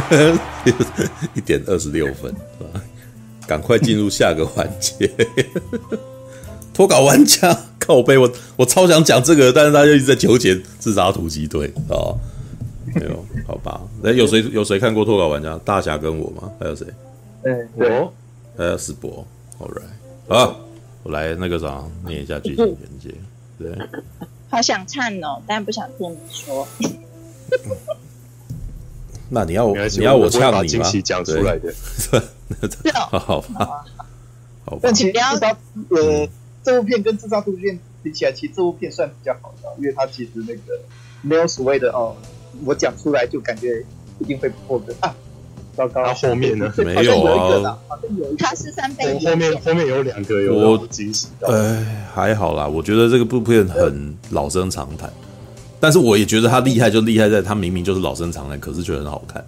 一点二十六分，赶快进入下个环节。脱稿玩家靠背，我我超想讲这个，但是大家一直在纠结自杀突击队啊，没有好吧？哎，有谁有谁看过脱稿玩家？大侠跟我吗？还有谁？嗯，对，还有史博。All right，好，我来那个啥，念一下剧情简介。对，好想看哦，但不想听你说。那你要你要我呛你吗？讲出来的，好 好吧，好吧。但其实自杀呃，这部片跟自杀突击队比起来，其实这部片算比较好的，因为它其实那个没有所谓的哦，我讲出来就感觉一定会破格啊。糟糕，它后面呢？没有啊，它是三倍。后面后面有两个有惊喜。哎，还好啦，我觉得这个部片很老生常谈。但是我也觉得他厉害，就厉害在他明明就是老生常谈，可是却很好看，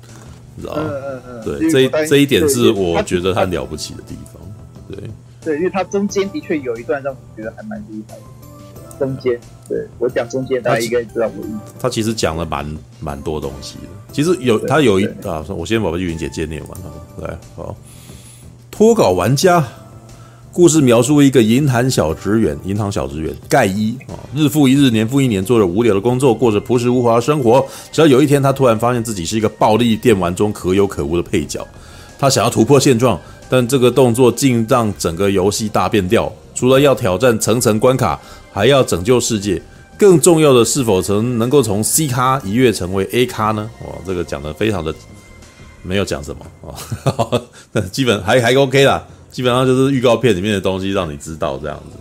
你知道吗？嗯嗯嗯。对，这一这一点是我觉得他了不起的地方。对对，因为他中间的确有一段让我觉得还蛮厉害的。中间，对我讲中间，大家应该知道我意思。他其实讲了蛮蛮多东西的。其实有他有一啊，我先把玉云姐姐念完了。来，好，脱稿玩家。故事描述一个银行小职员，银行小职员盖伊啊，日复一日，年复一年，做着无聊的工作，过着朴实无华的生活。直到有一天，他突然发现自己是一个暴力电玩中可有可无的配角。他想要突破现状，但这个动作竟让整个游戏大变调。除了要挑战层层关卡，还要拯救世界。更重要的是否曾能够从 C 咖一跃成为 A 咖呢？哇，这个讲得非常的没有讲什么啊，基本还还 OK 啦。基本上就是预告片里面的东西，让你知道这样子。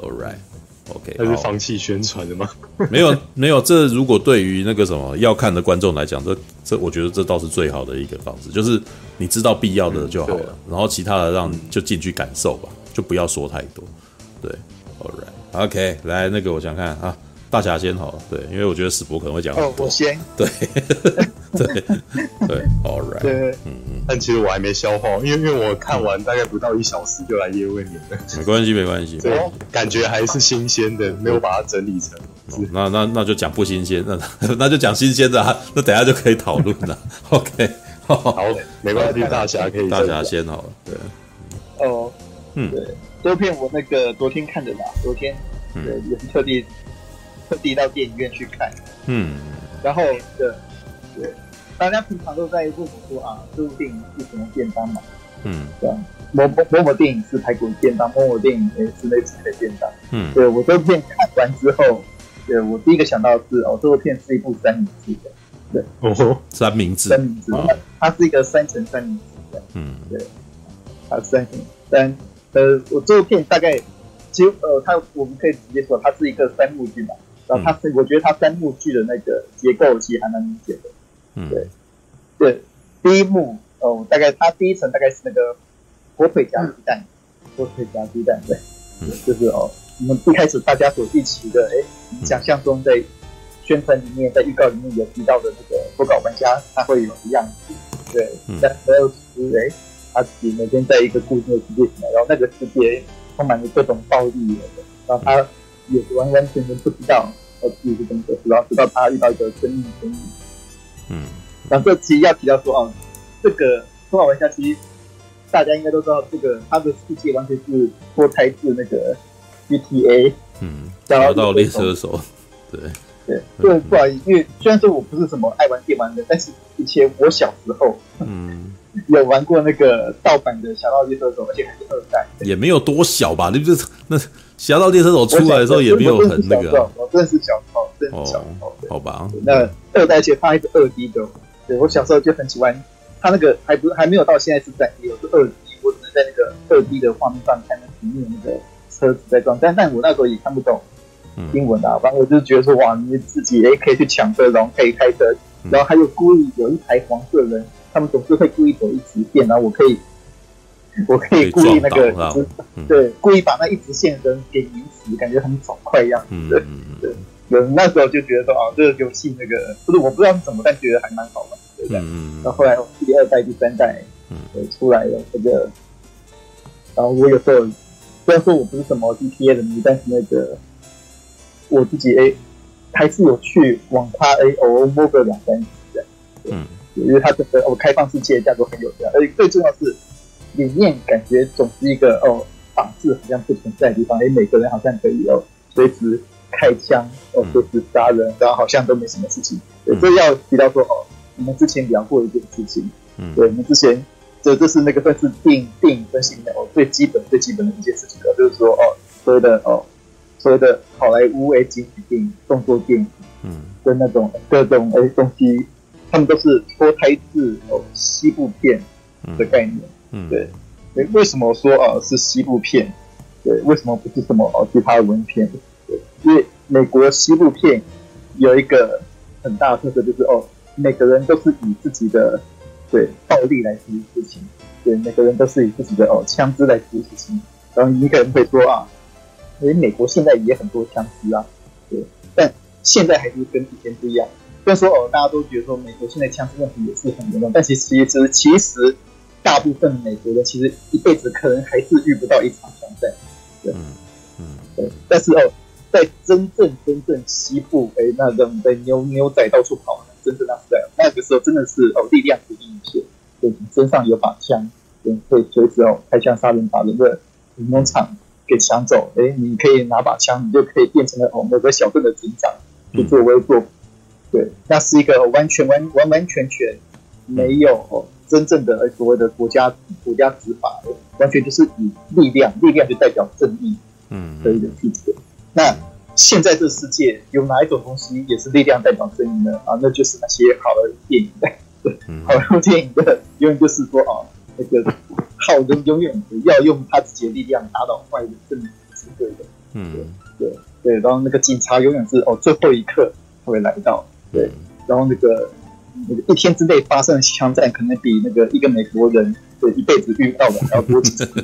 All right，OK，那是放弃宣传的吗？没有，没有。这如果对于那个什么要看的观众来讲，这这我觉得这倒是最好的一个方式，就是你知道必要的就好了，嗯、然后其他的让就进去感受吧，就不要说太多。对，All right，OK，来那个我想看啊。大侠先好了，对，因为我觉得史博可能会讲。哦，我先。对，对，对，All right。对，嗯嗯。但其实我还没消化，因为因为我看完大概不到一小时就来叶问你了。没关系，没关系。对，感觉还是新鲜的，没有把它整理成。那那那就讲不新鲜，那 那就讲新鲜的，那等下就可以讨论了。OK，好，没关系，大侠可以。大侠先好了，对。哦，嗯，对，这部片我那个昨天看的吧，昨天，对，也是特地。特地到电影院去看，嗯，然后对对，大家平常都在问我说啊，这部电影是什么便当嘛？嗯，对，某某某某电影是排骨便当，某某电影是类似的便当，嗯，对我这部片看完之后，对我第一个想到的是哦，这部片是一部三明治的，对，哦，三明治，三明治，它是一个三层三明治的，嗯，对，它是三层三，呃，我这部片大概，其实呃，它我们可以直接说它是一个三幕剧嘛。然后它是，我觉得它三幕剧的那个结构其实还蛮明显的。嗯，对，对，第一幕哦，大概它第一层大概是那个火腿夹鸡蛋，火腿夹鸡蛋，对，就是哦，我们一开始大家所预期的，哎，想象中在宣传里面，在预告里面有提到的那个不搞玩家，他会有一样子，对，但没有是哎，他自己每天在一个固定的世界里面，然后那个世界充满了各种暴力，然后他。也是完完全全不知道呃自己是怎么回事，然后直到他遇到一个生命嗯，然后这其实要提到说哦，这个脱稿玩家其实大家应该都知道，这个他的世界完全是脱胎自那个 GTA，嗯，侠盗猎车手，对对对，不好意思，因为虽然说我不是什么爱玩电玩的，但是以前我小时候，嗯。有玩过那个盗版的《侠盗猎车手》，而且还是二代，也没有多小吧？那不是那《侠盗猎车手》出来的时候也没有很那个，我认识小号，认识小号，好吧？那二代其实它还是二 D 的，对我小时候就很喜欢，它那个还不还没有到现在是三 D，我是二 D，我只能在那个二 D 的画面上看那里面那个车子在撞，但但我那时候也看不懂英文啊，反正我就觉得说哇，你自己也可以去抢车，然后可以开车，然后还有故意有一台黄色人。他们总是会故意走一直变，然后我可以，我可以故意那个，对，故意把那一直线的人给碾死，感觉很爽快一样。对，对，有，那时候就觉得说啊，这个游戏那个不是我不知道是什么，但觉得还蛮好玩，对不对？然后后来第二代、第三代，嗯，出来了这个，然后我有时候虽然说我不是什么 GTA 的迷，但是那个我自己哎，还是有去网咖 A 偶尔摸个两三次的，嗯。因为它这个哦开放世界的架构很有效，而且最重要是里面感觉总是一个哦法治好像不存在的地方，哎，每个人好像可以哦随时开枪哦随时杀人，然后好像都没什么事情。对，这要提到说哦，我们之前聊过一件事情，嗯，对，我们之前这这是那个算是电影电影分析里面哦最基本最基本的一件事情了，就是说哦所谓的哦所谓的好莱坞诶经典电影动作电影，嗯，跟那种各种诶东西。他们都是脱胎自哦西部片的概念，嗯，嗯对，为为什么说啊是西部片？对，为什么不是什么哦其他的文片？对，因为美国西部片有一个很大的特色，就是哦每个人都是以自己的对暴力来处理事情，对，每个人都是以自己的哦枪支来处理事情。然后你可能会说啊，因为美国现在也很多枪支啊，对，但现在还是跟以前不一样。虽然说哦，大家都觉得说美国现在枪支问题也是很严重，但其实其实其实大部分美国人其实一辈子可能还是遇不到一场枪战，对，嗯，对。但是哦，在真正真正西部哎，那种在牛牛仔到处跑，真正那时代，那个时候真的是哦，力量决定一切，对，你身上有把枪，对，可以随时哦开枪杀人，把人的农场给抢走，哎，你可以拿把枪，你就可以变成了哦某个小镇的警长去作威作福。对，那是一个完全完完完全全没有真正的所谓的国家国家执法的，完全就是以力量，力量就代表正义，嗯，的一个体制。那现在这个世界有哪一种东西也是力量代表正义呢？啊，那就是那些好的电影，对，好的电影的 永远就是说啊，那个 好人永远要用他自己的力量打倒坏人，正义是对的，嗯，对对对，然后那个警察永远是哦最后一刻才会来到。对，然后那个那个一天之内发生的枪战，可能比那个一个美国人的一辈子遇到的还要多几十倍。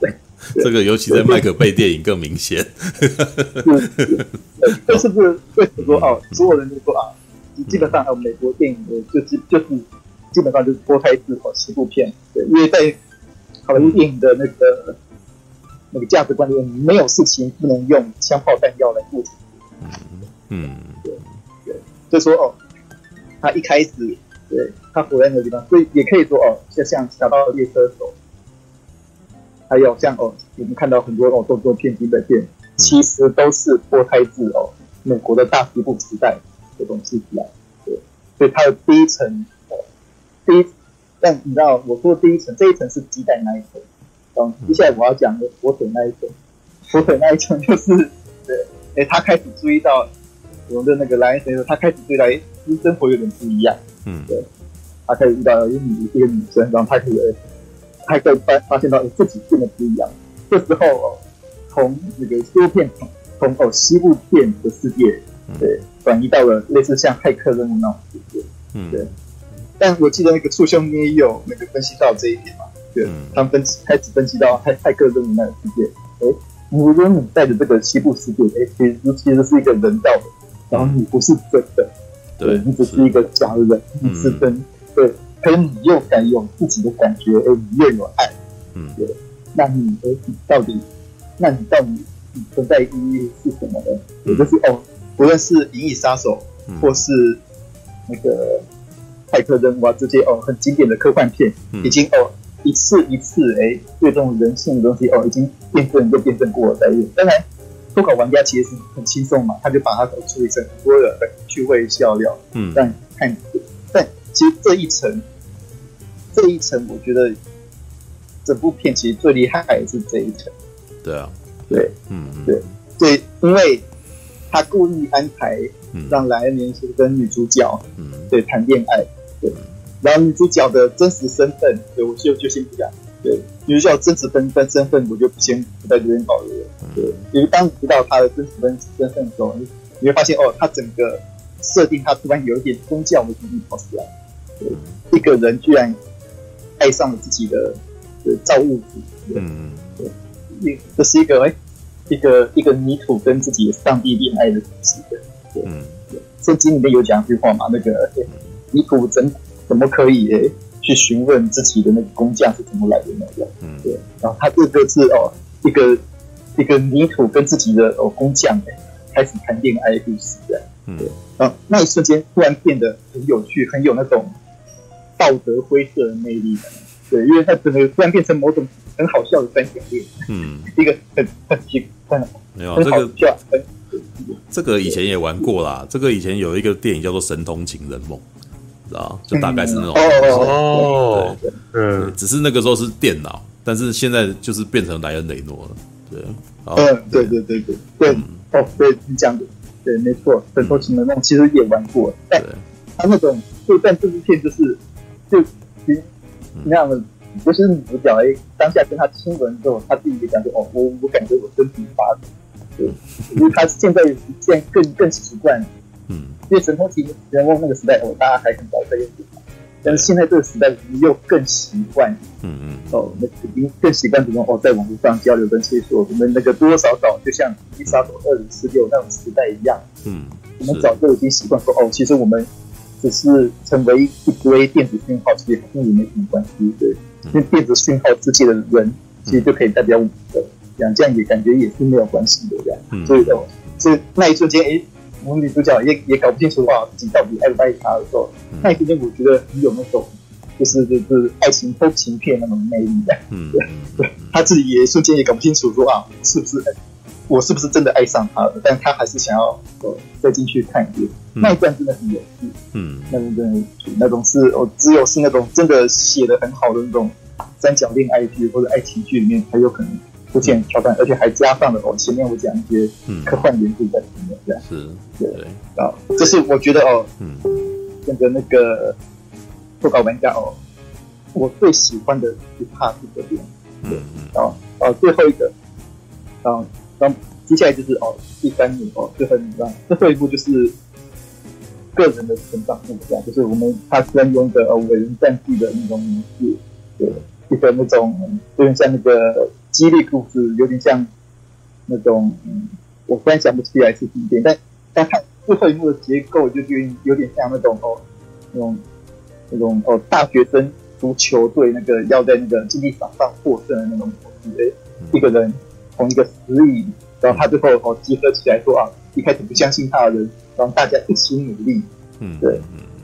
对，这个尤其在麦克贝电影更明显。是是，这是不是为什么说哦？所有人都说啊，基本上哦，美国电影的就是就是基本上就是脱胎自哦西部片。对，因为在好莱坞电影的那个那个价值观里面，没有事情不能用枪炮弹药来做成。嗯嗯。就说哦，他一开始对他活在那个地方，所以也可以说哦，就像《侠盗猎车手》，还有像哦，我们看到很多哦动作片、警匪片，其实都是脱胎自哦美国的大西部时代的东西来。对，所以它的第一层哦，第一，但你知道我说的第一层，这一层是鸡蛋那一层，嗯，接下来我要讲的火腿那一层，火腿那一层就是对，哎，他开始注意到。我们的那个莱恩先生，他开始生活有点不一样。嗯，对，他开始遇到一个女一个女生，然后他可以，他可以发发现到自己变得不一样。这时候哦，从那个西部片从哦西部片的世界，对，转移到了类似像骇客任务那种世界。嗯，对。但我记得那个触兄你也有那个分析到这一点嘛？对，他们分析开始分析到骇骇客任务那个世界。哎，如果你带着这个西部世界，哎，其实其实是一个人造的。然后你不是真的，对，你只是一个假的人，你是真，对，可是你又敢有自己的感觉，哎，你又有爱，嗯，对，那你哎，你到底，那你到底你存在意义是什么呢？也就是哦，不论是《银翼杀手》或是那个《骇客任务》啊，这些哦很经典的科幻片，已经哦一次一次哎，对这种人性的东西哦，已经验证又验证过了，在用，当然。脱口玩家其实是很轻松嘛，他就把它给处理成很多的趣味笑料。嗯，但看，但其实这一层，这一层，我觉得整部片其实最厉害还是这一层。对啊，对，嗯，对，对，因为他故意安排让莱恩年轻跟女主角，嗯，对，谈恋爱，对，然后女主角的真实身份，对，我就就先不讲。对，比如叫真实分分身份，我就不先不在这边保留了。对，因为当你知道他的真实身身份的时候，你会发现哦，他整个设定，他突然有一点宗教的意义跑出来。对，一个人居然爱上了自己的的造物主。嗯，对，一这是一个哎，一个一个泥土跟自己上帝恋爱的故事。对，嗯，对，圣经里面有讲一句话嘛，那个泥土怎怎么可以哎？去询问自己的那个工匠是怎么来的那样，嗯，对，然后他这个是哦，一个一个泥土跟自己的哦工匠哎，开始谈恋爱的故事这样，嗯，对，然后那一瞬间突然变得很有趣，很有那种道德灰色的魅力的。对，因为他整个突然变成某种很好笑的三角恋，嗯，一个很很奇怪，没有这个笑，很这个以前也玩过啦。这个以前有一个电影叫做《神通情人梦》，知道就大概是那种哦，对，嗯，只是那个时候是电脑，但是现在就是变成莱恩雷诺了，对，嗯，对对对对对，哦，对你讲的，对，没错，《神通情人梦》其实也玩过，但他那种就但这部片就是就那样的，就是女主角哎，当下跟他亲吻之后，他自己也讲说：“哦，我我感觉我身体发抖。”对，因为他现在现在更更习惯，嗯，因为神通情人梦那个时代哦，大家还很早在用电脑，但是现在这个时代，我们又更习惯，嗯嗯，哦，那已经更习惯这种哦，在网络上交流跟接触，我们那个多多少少就像伊莎朵二零四六那种时代一样，嗯，我们早就已经习惯说哦，其实我们。只是成为一堆电子讯号，其实跟你没什么关系，对。因为电子讯号之间的人，其实就可以代表我们的，这样这样也感觉也是没有关系的，这样。所以哦，所以那一瞬间，哎，我们女主角也也搞不清楚啊，自己到底爱不爱他的时候，那一瞬间我觉得很有那种，就是就是爱情偷情片那种魅力的，嗯，对，对，他自己也瞬间也搞不清楚说啊，是不是？我是不是真的爱上他了？但他还是想要呃再进去看一遍。嗯、那一段真的很有趣，嗯，那种真的那种是哦，只有是那种真的写的很好的那种三角恋爱剧或者爱情剧里面才有可能出现桥段，嗯、而且还加上了哦前面我讲一些科幻元素在里面，这样。是，对，啊，这是我觉得哦，嗯，那个那个脱稿玩家哦，我最喜欢的一 part 是这边，嗯嗯，啊啊最后一个，啊。然后接下来就是哦，第三幕哦，最后一幕，最后一步就是个人的成长部分，就是我们他虽然用一个呃伟人传记的那种名字，对，一个那种有点像那个激励故事，有点像那种嗯，我突然想不起来是几点，但但他最后一幕的结构就有点有点像那种哦，那种那种哦大学生足球队那个要在那个竞技场上获胜的那种模式，哎，一个人。从一个实力，然后他最后哦集合起来说啊，一开始不相信他的人，然后大家一起努力，嗯，对，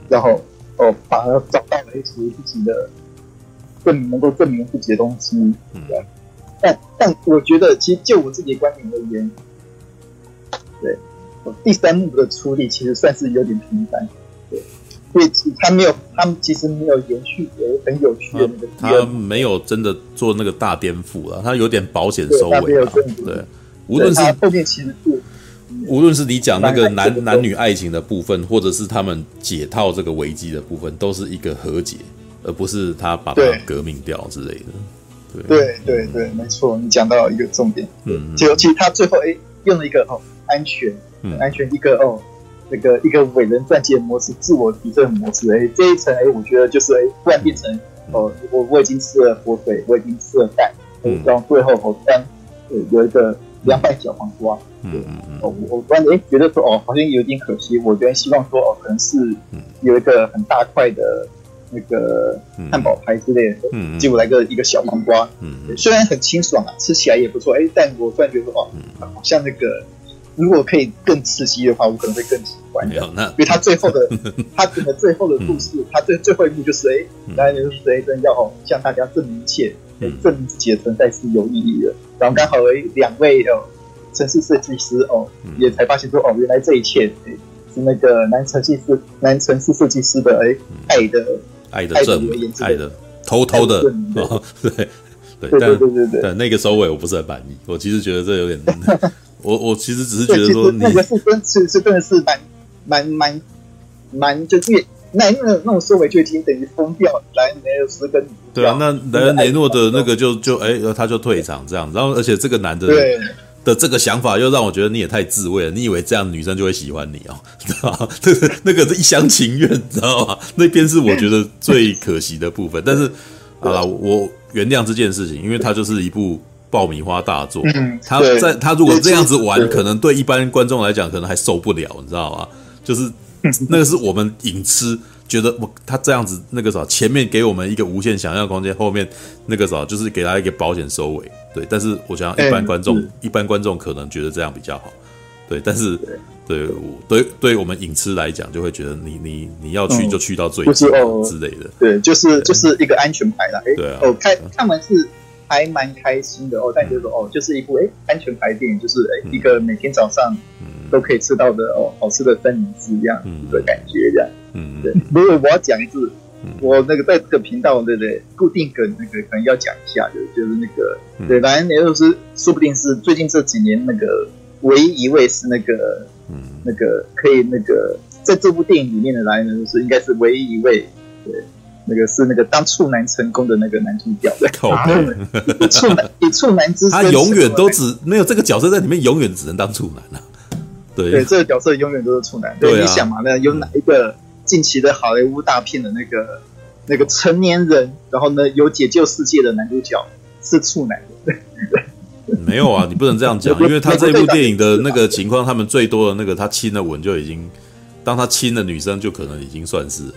然后哦反而找到了一些自己的证明，能够证明自己的东西，嗯，但但我觉得，其实就我自己的观点而言，对，第三幕的处理其实算是有点平凡，对。所以他没有，他们其实没有延续，有很有趣的那个。他没有真的做那个大颠覆了，他有点保险收尾了。对，无论是后面其实是，无论是你讲那个男男女爱情的部分，或者是他们解套这个危机的部分，都是一个和解，而不是他把它革命掉之类的。对。对对对，没错，你讲到一个重点。嗯，就其他最后哎用了一个哦安全，安全一个哦。那个一个伟人传记的模式，自我提升的模式，哎，这一层，哎，我觉得就是，哎，突然变成，哦，我我已经吃了火腿，我已经吃了蛋，嗯，然后最后，哦，突然，有一个凉拌小黄瓜，嗯嗯嗯，哦，我我突然，哎，觉得说，哦，好像有点可惜，我觉得希望说，哦，可能是有一个很大块的那个汉堡排之类的，嗯，结果来个一个小黄瓜，嗯，虽然很清爽啊，吃起来也不错，哎，但我突然觉得，哦，好像那个。如果可以更刺激的话，我可能会更喜欢。没有那，因为他最后的，他整个最后的故事，他最最后一幕就是哎，就是谁？真要向大家证明一切，证明自己的存在是有意义的。然后刚好哎，两位哦，城市设计师哦，也才发现说哦，原来这一切是那个男程序师、男城市设计师的哎，爱的爱的证明，爱的偷偷的 对对对对对对，但那个收尾我不是很满意，我其实觉得这有点。我我其实只是觉得说，那个是真是是真的是蛮蛮蛮蛮，就是那那那种收尾就已经等于封掉莱恩雷诺斯跟对啊，那莱恩雷诺的那个就就哎，他就退场这样，然后而且这个男的的这个想法又让我觉得你也太自慰了，你以为这样女生就会喜欢你哦？知道吗？这个那个是一厢情愿，知道吗？那边是我觉得最可惜的部分，但是好了，我原谅这件事情，因为它就是一部。爆米花大作，嗯、他在他如果这样子玩，可能对一般观众来讲，可能还受不了，你知道吗？就是 那个是我们影痴觉得，我他这样子那个啥，前面给我们一个无限想象空间，后面那个啥，就是给他一个保险收尾。对，但是我想一般观众，嗯、一般观众可能觉得这样比较好。对，但是对。对，对我们影痴来讲，就会觉得你你你要去就去到最就是哦。之类的，对，就是就是一个安全牌啦。哎，对啊，哦，看看完是还蛮开心的哦，但就是说哦，就是一部哎安全牌电影，就是哎一个每天早上都可以吃到的哦好吃的三明治这样的感觉这样。嗯，对。如果我要讲一次，我那个在这个频道对不对？固定梗那个可能要讲一下，就是就是那个对，反正也就是说不定是最近这几年那个唯一一位是那个。嗯，那个可以那个在这部电影里面的来呢，就是应该是唯一一位，对，那个是那个当处男成功的那个男主角的。处男以处男之身，他永远都只没有这个角色在里面，永远只能当处男啊。对对，这个角色永远都是处男。对，你想嘛，那有哪一个近期的好莱坞大片的那个那个成年人，然后呢有解救世界的男主角是处男的？对对。没有啊，你不能这样讲，因为他这部电影的那个情况，他们最多的那个他亲的吻就已经，当他亲的女生就可能已经算是了。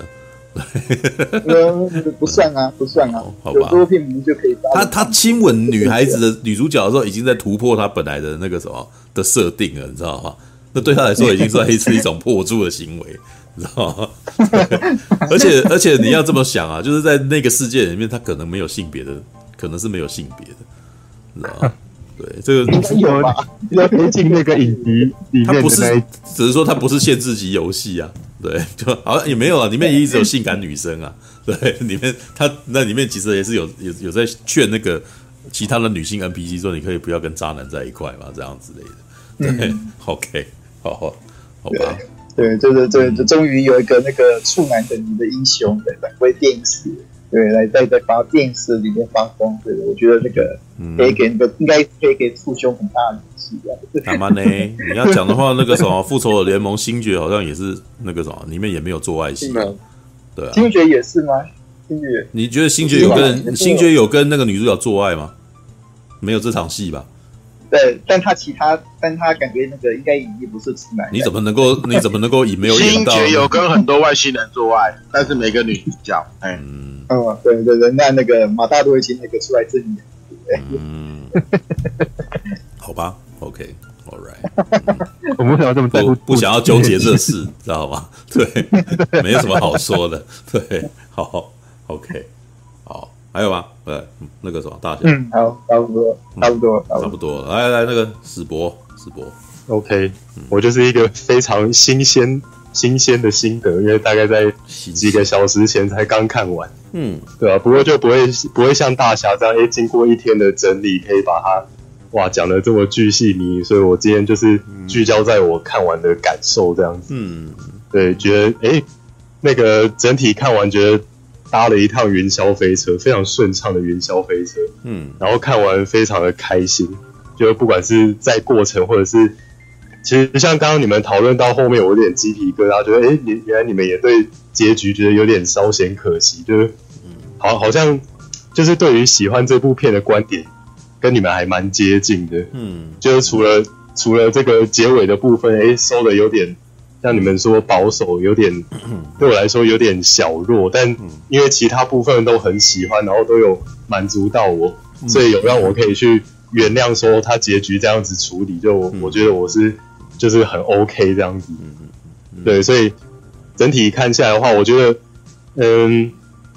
不算啊，不算啊，好吧。多片名就可以。他他亲吻女孩子的女主角的时候，已经在突破他本来的那个什么的设定了，你知道吗？那对他来说已经算是一种破处的行为，你知道吗？而且而且你要这么想啊，就是在那个世界里面，他可能没有性别的，可能是没有性别的，你知道吗？对，这个有吧？要推进那个影集里面，他不是，只是说他不是限制级游戏啊。对，就好像也没有啊，里面也一直有性感女生啊。对，里面他那里面其实也是有有有在劝那个其他的女性 NPC 说，你可以不要跟渣男在一块嘛，这样之类的。对、嗯、OK，好好好吧。对，对对对就终于有一个那个处男等级的英雄在返回电视。对，来在在发电视里面发光，对，我觉得那个可以给那个、嗯、应该可以给父兄很大的勇气啊。干嘛呢？你要讲的话，那个什么复仇者联盟星爵好像也是那个什么，里面也没有做爱戏，吗对啊。星爵也是吗？星爵，你觉得星爵有跟星爵有跟那个女主角做爱吗？没有这场戏吧？对，但他其他，但他感觉那个应该已经不是直男。你怎么能够？你怎么能够以没有演到？星爵有跟很多外星人做爱，但是没跟女主角，哎，嗯，哦，对对对，那那个马大多已经那个出来证明。嗯，好吧，OK，All right，我们不想要这么不不想要纠结这事，知道吗？对，没有什么好说的，对，好，OK，好。还有吗？呃，那个什么大侠，嗯，好，差不多，差不多，差不多。来来，那个史博，史博，OK，我就是一个非常新鲜、新鲜的心得，因为大概在几个小时前才刚看完，嗯，对啊，不过就不会不会像大侠这样，哎，经过一天的整理，可以把它哇讲的这么巨细靡遗，所以我今天就是聚焦在我看完的感受这样子，嗯，对，觉得哎，那个整体看完觉得。搭了一趟云霄飞车，非常顺畅的云霄飞车，嗯，然后看完非常的开心，就不管是在过程或者是，其实像刚刚你们讨论到后面，我有点鸡皮疙瘩，觉得哎，原原来你们也对结局觉得有点稍显可惜，就是，嗯，好，好像就是对于喜欢这部片的观点跟你们还蛮接近的，嗯，就是除了除了这个结尾的部分，哎，收的有点。像你们说保守有点，对我来说有点小弱，但因为其他部分都很喜欢，然后都有满足到我，所以有让我可以去原谅说他结局这样子处理，就我，我觉得我是就是很 OK 这样子，对，所以整体看下来的话，我觉得，嗯，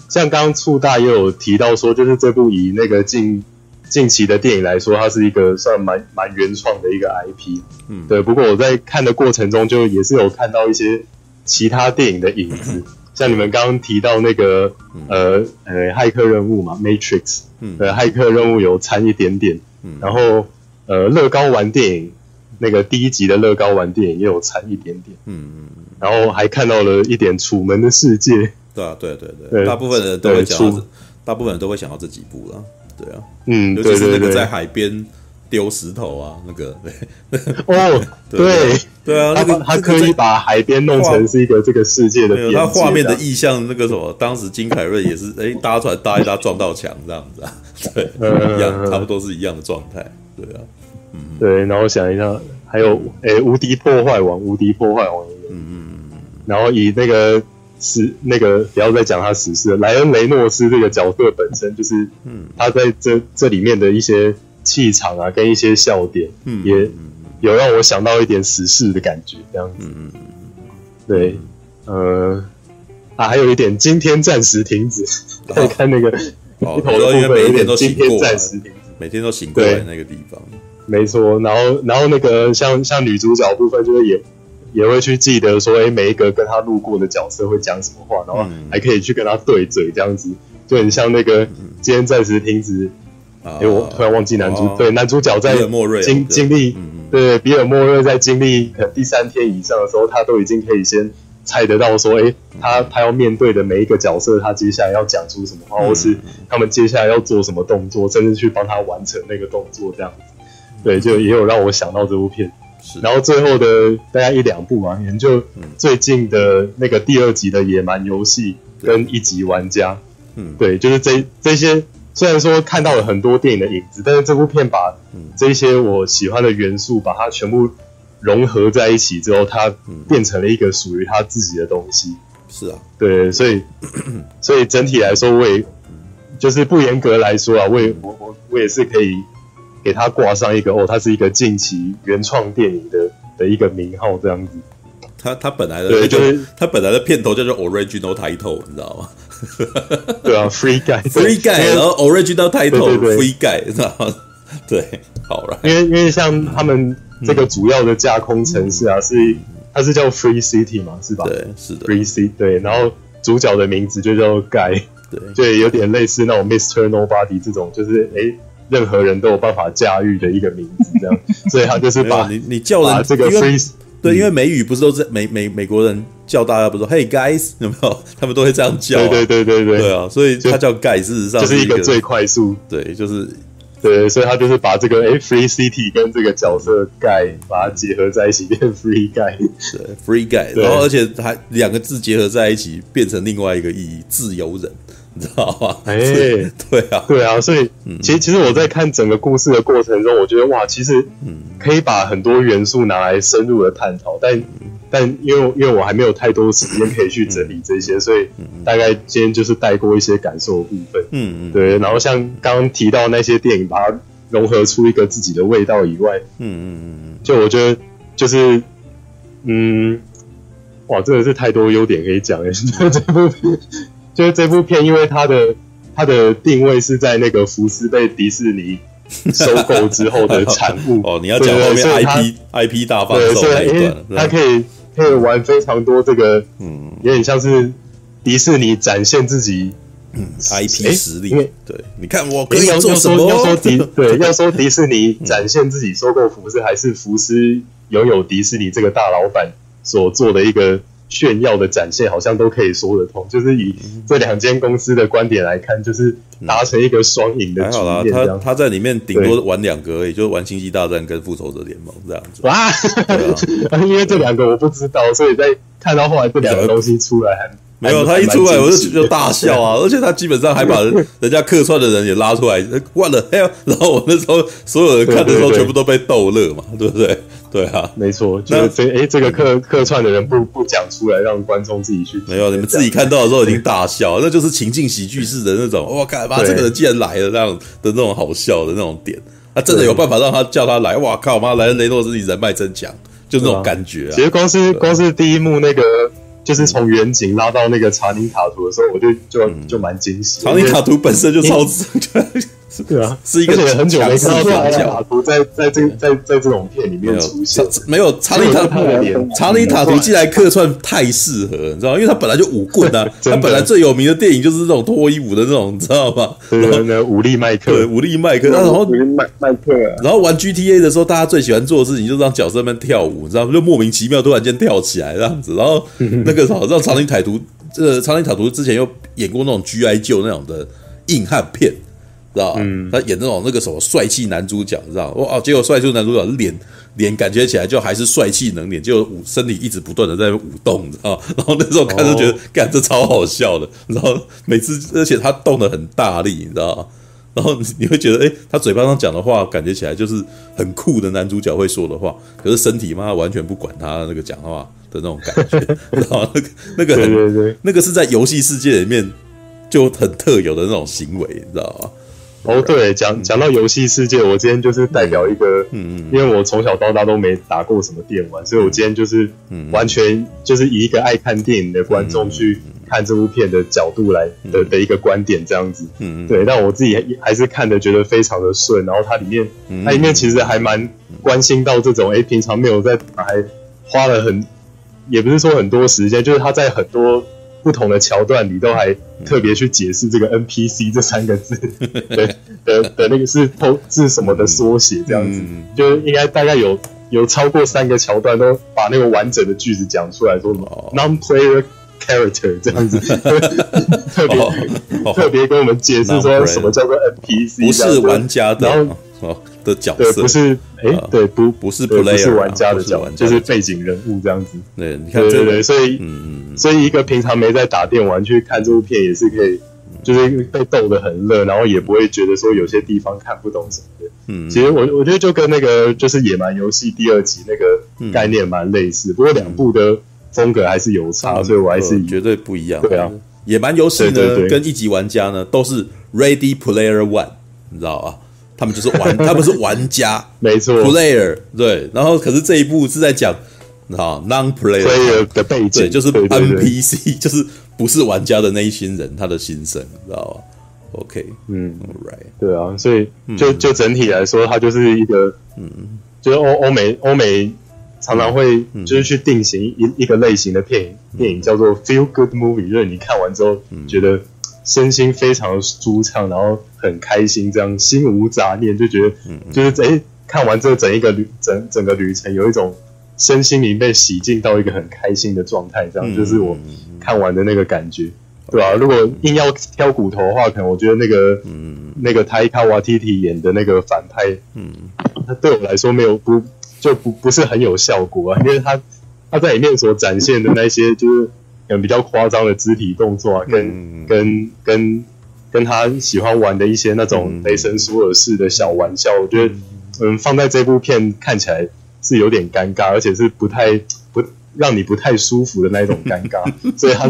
像刚刚促大也有提到说，就是这部以那个近。近期的电影来说，它是一个算蛮蛮原创的一个 IP，嗯，对。不过我在看的过程中，就也是有看到一些其他电影的影子，像你们刚刚提到那个呃呃骇客任务嘛，Matrix，嗯，呃骇客任务有掺一点点，嗯，然后呃乐高玩电影那个第一集的乐高玩电影也有掺一点点，嗯嗯，然后还看到了一点楚门的世界，对啊，对对对，大部分人都会讲到，大部分人都会想到这几部了。对啊，嗯，尤其是那个在海边丢石头啊，那个。对，哦，对。对啊，那个他可以把海边弄成是一个这个世界的，没有他画面的意象，那个什么，当时金凯瑞也是，哎，搭出来搭一搭撞到墙这样子啊，对，一样，差不多是一样的状态，对啊，嗯，对，然后想一下，还有哎，无敌破坏王，无敌破坏王，嗯嗯嗯，然后以那个。是那个不要再讲他死事了。莱恩雷诺斯这个角色本身就是，嗯，他在这这里面的一些气场啊，跟一些笑点，嗯，也有让我想到一点时事的感觉，这样子。嗯。对，呃，啊，还有一点，今天暂时停止。再 看那个，哦，因为每一天都今天暂时停止，每天都醒过来那个地方。没错，然后然后那个像像女主角部分，就是也也会去记得说，哎，每一个跟他路过的角色会讲什么话，然后还可以去跟他对嘴，这样子就很像那个今天暂时停止。哎，我突然忘记男主，对，男主角在经经历。对，比尔莫瑞在经历可能第三天以上的时候，他都已经可以先猜得到说，哎，他他要面对的每一个角色，他接下来要讲出什么话，或是他们接下来要做什么动作，甚至去帮他完成那个动作，这样子。对，就也有让我想到这部片。是。然后最后的大概一两部嘛，研究最近的那个第二集的野蛮游戏跟一级玩家，嗯，对，就是这这些。虽然说看到了很多电影的影子，但是这部片把这些我喜欢的元素，把它全部融合在一起之后，它变成了一个属于它自己的东西。是啊，对，所以 所以整体来说，我也就是不严格来说啊，我也我我我也是可以给它挂上一个哦，它是一个近期原创电影的的一个名号这样子。它它本来的对，就是它本来的片头叫做 Original Title，你知道吗？对啊，Free Guy，Free Guy，然后 Original Title，Free Guy，知道吗？对，好了，因为因为像他们这个主要的架空城市啊，是它是叫 Free City 嘛，是吧？对，是的，Free City，对，然后主角的名字就叫 Guy，对，就有点类似那种 Mr. Nobody 这种，就是哎，任何人都有办法驾驭的一个名字，这样，所以他就是把你你叫人这个 Free。对，因为美语不是都是美美美国人叫大家不是说 “Hey guys” 有没有？他们都会这样叫。对对对对对。对啊，所以他叫 “Guy”，事实上就是一个最快速。对，就是对，所以他就是把这个诶 “Free City” 跟这个角色 “Guy” 把它结合在一起，变 “Free Guy”。对，“Free Guy”，然后而且还两个字结合在一起，变成另外一个意义——自由人。你知道吗？哎，对啊，对啊，所以其实其实我在看整个故事的过程中，我觉得哇，其实可以把很多元素拿来深入的探讨，但但因为因为我还没有太多时间可以去整理这些，所以大概今天就是带过一些感受的部分。嗯嗯，对。然后像刚刚提到那些电影，把它融合出一个自己的味道以外，嗯嗯嗯嗯，就我觉得就是嗯，哇，真的是太多优点可以讲哎，这部片。就是这部片，因为它的它的定位是在那个福斯被迪士尼收购之后的产物 哦。你要讲后面 IP IP 大放送那一段，它可以可以玩非常多这个，嗯，有点像是迪士尼展现自己嗯 IP 实力。对，你看我可以做什么？要说 迪对，要说迪士尼展现自己收购福斯，还是福斯拥有迪士尼这个大老板所做的一个。炫耀的展现好像都可以说得通，就是以这两间公司的观点来看，就是达成一个双赢的局面。好他他在里面顶多玩两个而已，就是玩星际大战跟复仇者联盟这样子。哇，因为这两个我不知道，所以在看到后来这两个东西出来还。没有，他一出来我就就大笑啊！而且他基本上还把 人家客串的人也拉出来，完了，然后我那时候所有人看的时候全部都被逗乐嘛，对不对？对啊，没错，就是这哎，这个客客串的人不不讲出来，让观众自己去。没有，你们自己看到的时候已经大笑，那就是情境喜剧式的那种。我靠，妈，这个人竟然来了，那样的那种好笑的那种点，他真的有办法让他叫他来。哇靠，妈，来雷诺斯，你人脉真强，就那种感觉。其实光是光是第一幕那个。就是从远景拉到那个查宁塔图的时候，我就就就蛮惊喜。查宁塔图本身就超值，对啊，是一个很久没看到查宁塔图在在这在在这种片里面出现。没有查理塔图，查理塔图进来客串太适合，你知道吗？因为他本来就舞棍啊，他本来最有名的电影就是这种脱衣舞的那种，你知道吗？然后武力麦克，武力麦克，然后麦麦克，然后玩 GTA 的时候，大家最喜欢做的事情就是让角色们跳舞，你知道吗？就莫名其妙突然间跳起来这样子，然后 那个。好让查理塔图，这个长林凯图之前又演过那种 G I Joe 那种的硬汉片，知道吧？嗯、他演那种那个什么帅气男主角，知道吧？哇，结果帅气男主角脸脸感觉起来就还是帅气能脸，就舞身体一直不断的在舞动，知道吧？然后那时候看就觉得，干、哦、这超好笑的，然后每次而且他动的很大力，你知道吧？然后你会觉得，哎，他嘴巴上讲的话，感觉起来就是很酷的男主角会说的话，可是身体嘛，完全不管他那个讲话的那种感觉，然后那个那个很对对对，那个是在游戏世界里面就很特有的那种行为，你知道吗？哦，对，讲讲到游戏世界，我今天就是代表一个，嗯嗯，因为我从小到大都没打过什么电玩，所以我今天就是完全就是以一个爱看电影的观众去看这部片的角度来的的一个观点这样子，嗯嗯，对，但我自己还是看的觉得非常的顺，然后它里面它里面其实还蛮关心到这种，哎，平常没有在打，还花了很，也不是说很多时间，就是他在很多。不同的桥段你都还特别去解释这个 NPC 这三个字。的的的那个是偷是什么的缩写，这样子，就应该大概有有超过三个桥段都把那个完整的句子讲出来，说什么 non-player character 这样子，特别特别跟我们解释说什么叫做 NPC，不是玩家的，然后的角色，对，不是，哎，对，不不是 player，不是玩家的角色，就是背景人物这样子，对，你看，对对，所以，嗯。所以，一个平常没在打电玩去看这部片，也是可以，就是被逗得很乐，然后也不会觉得说有些地方看不懂什么的。嗯，其实我我觉得就跟那个就是《野蛮游戏》第二集那个概念蛮类似，不过两部的风格还是有差，所以我还是绝对不一样。对啊，《野蛮游戏》呢跟一级玩家呢都是 Ready Player One，你知道啊？他们就是玩，他们是玩家，没错，Player 对。然后可是这一部是在讲。啊，non-player 的背景就是 NPC，就是不是玩家的那一群人，他的心声，知道吧？OK，嗯，Right，对啊，所以就就整体来说，它就是一个，嗯，就是欧欧美欧美常常会就是去定型一一个类型的电影，电影叫做 feel good movie，就是你看完之后觉得身心非常舒畅，然后很开心，这样心无杂念，就觉得就是哎，看完这整一个旅整整个旅程有一种。身心灵被洗净到一个很开心的状态，这样就是我看完的那个感觉，对吧？如果硬要挑骨头的话，可能我觉得那个，那个塔伊卡瓦蒂蒂演的那个反派，嗯，他对我来说没有不就不不是很有效果啊，因为他他在里面所展现的那些就是比较夸张的肢体动作啊，跟跟跟跟他喜欢玩的一些那种雷神索尔式的小玩笑，我觉得嗯，放在这部片看起来。是有点尴尬，而且是不太不让你不太舒服的那一种尴尬，所以他，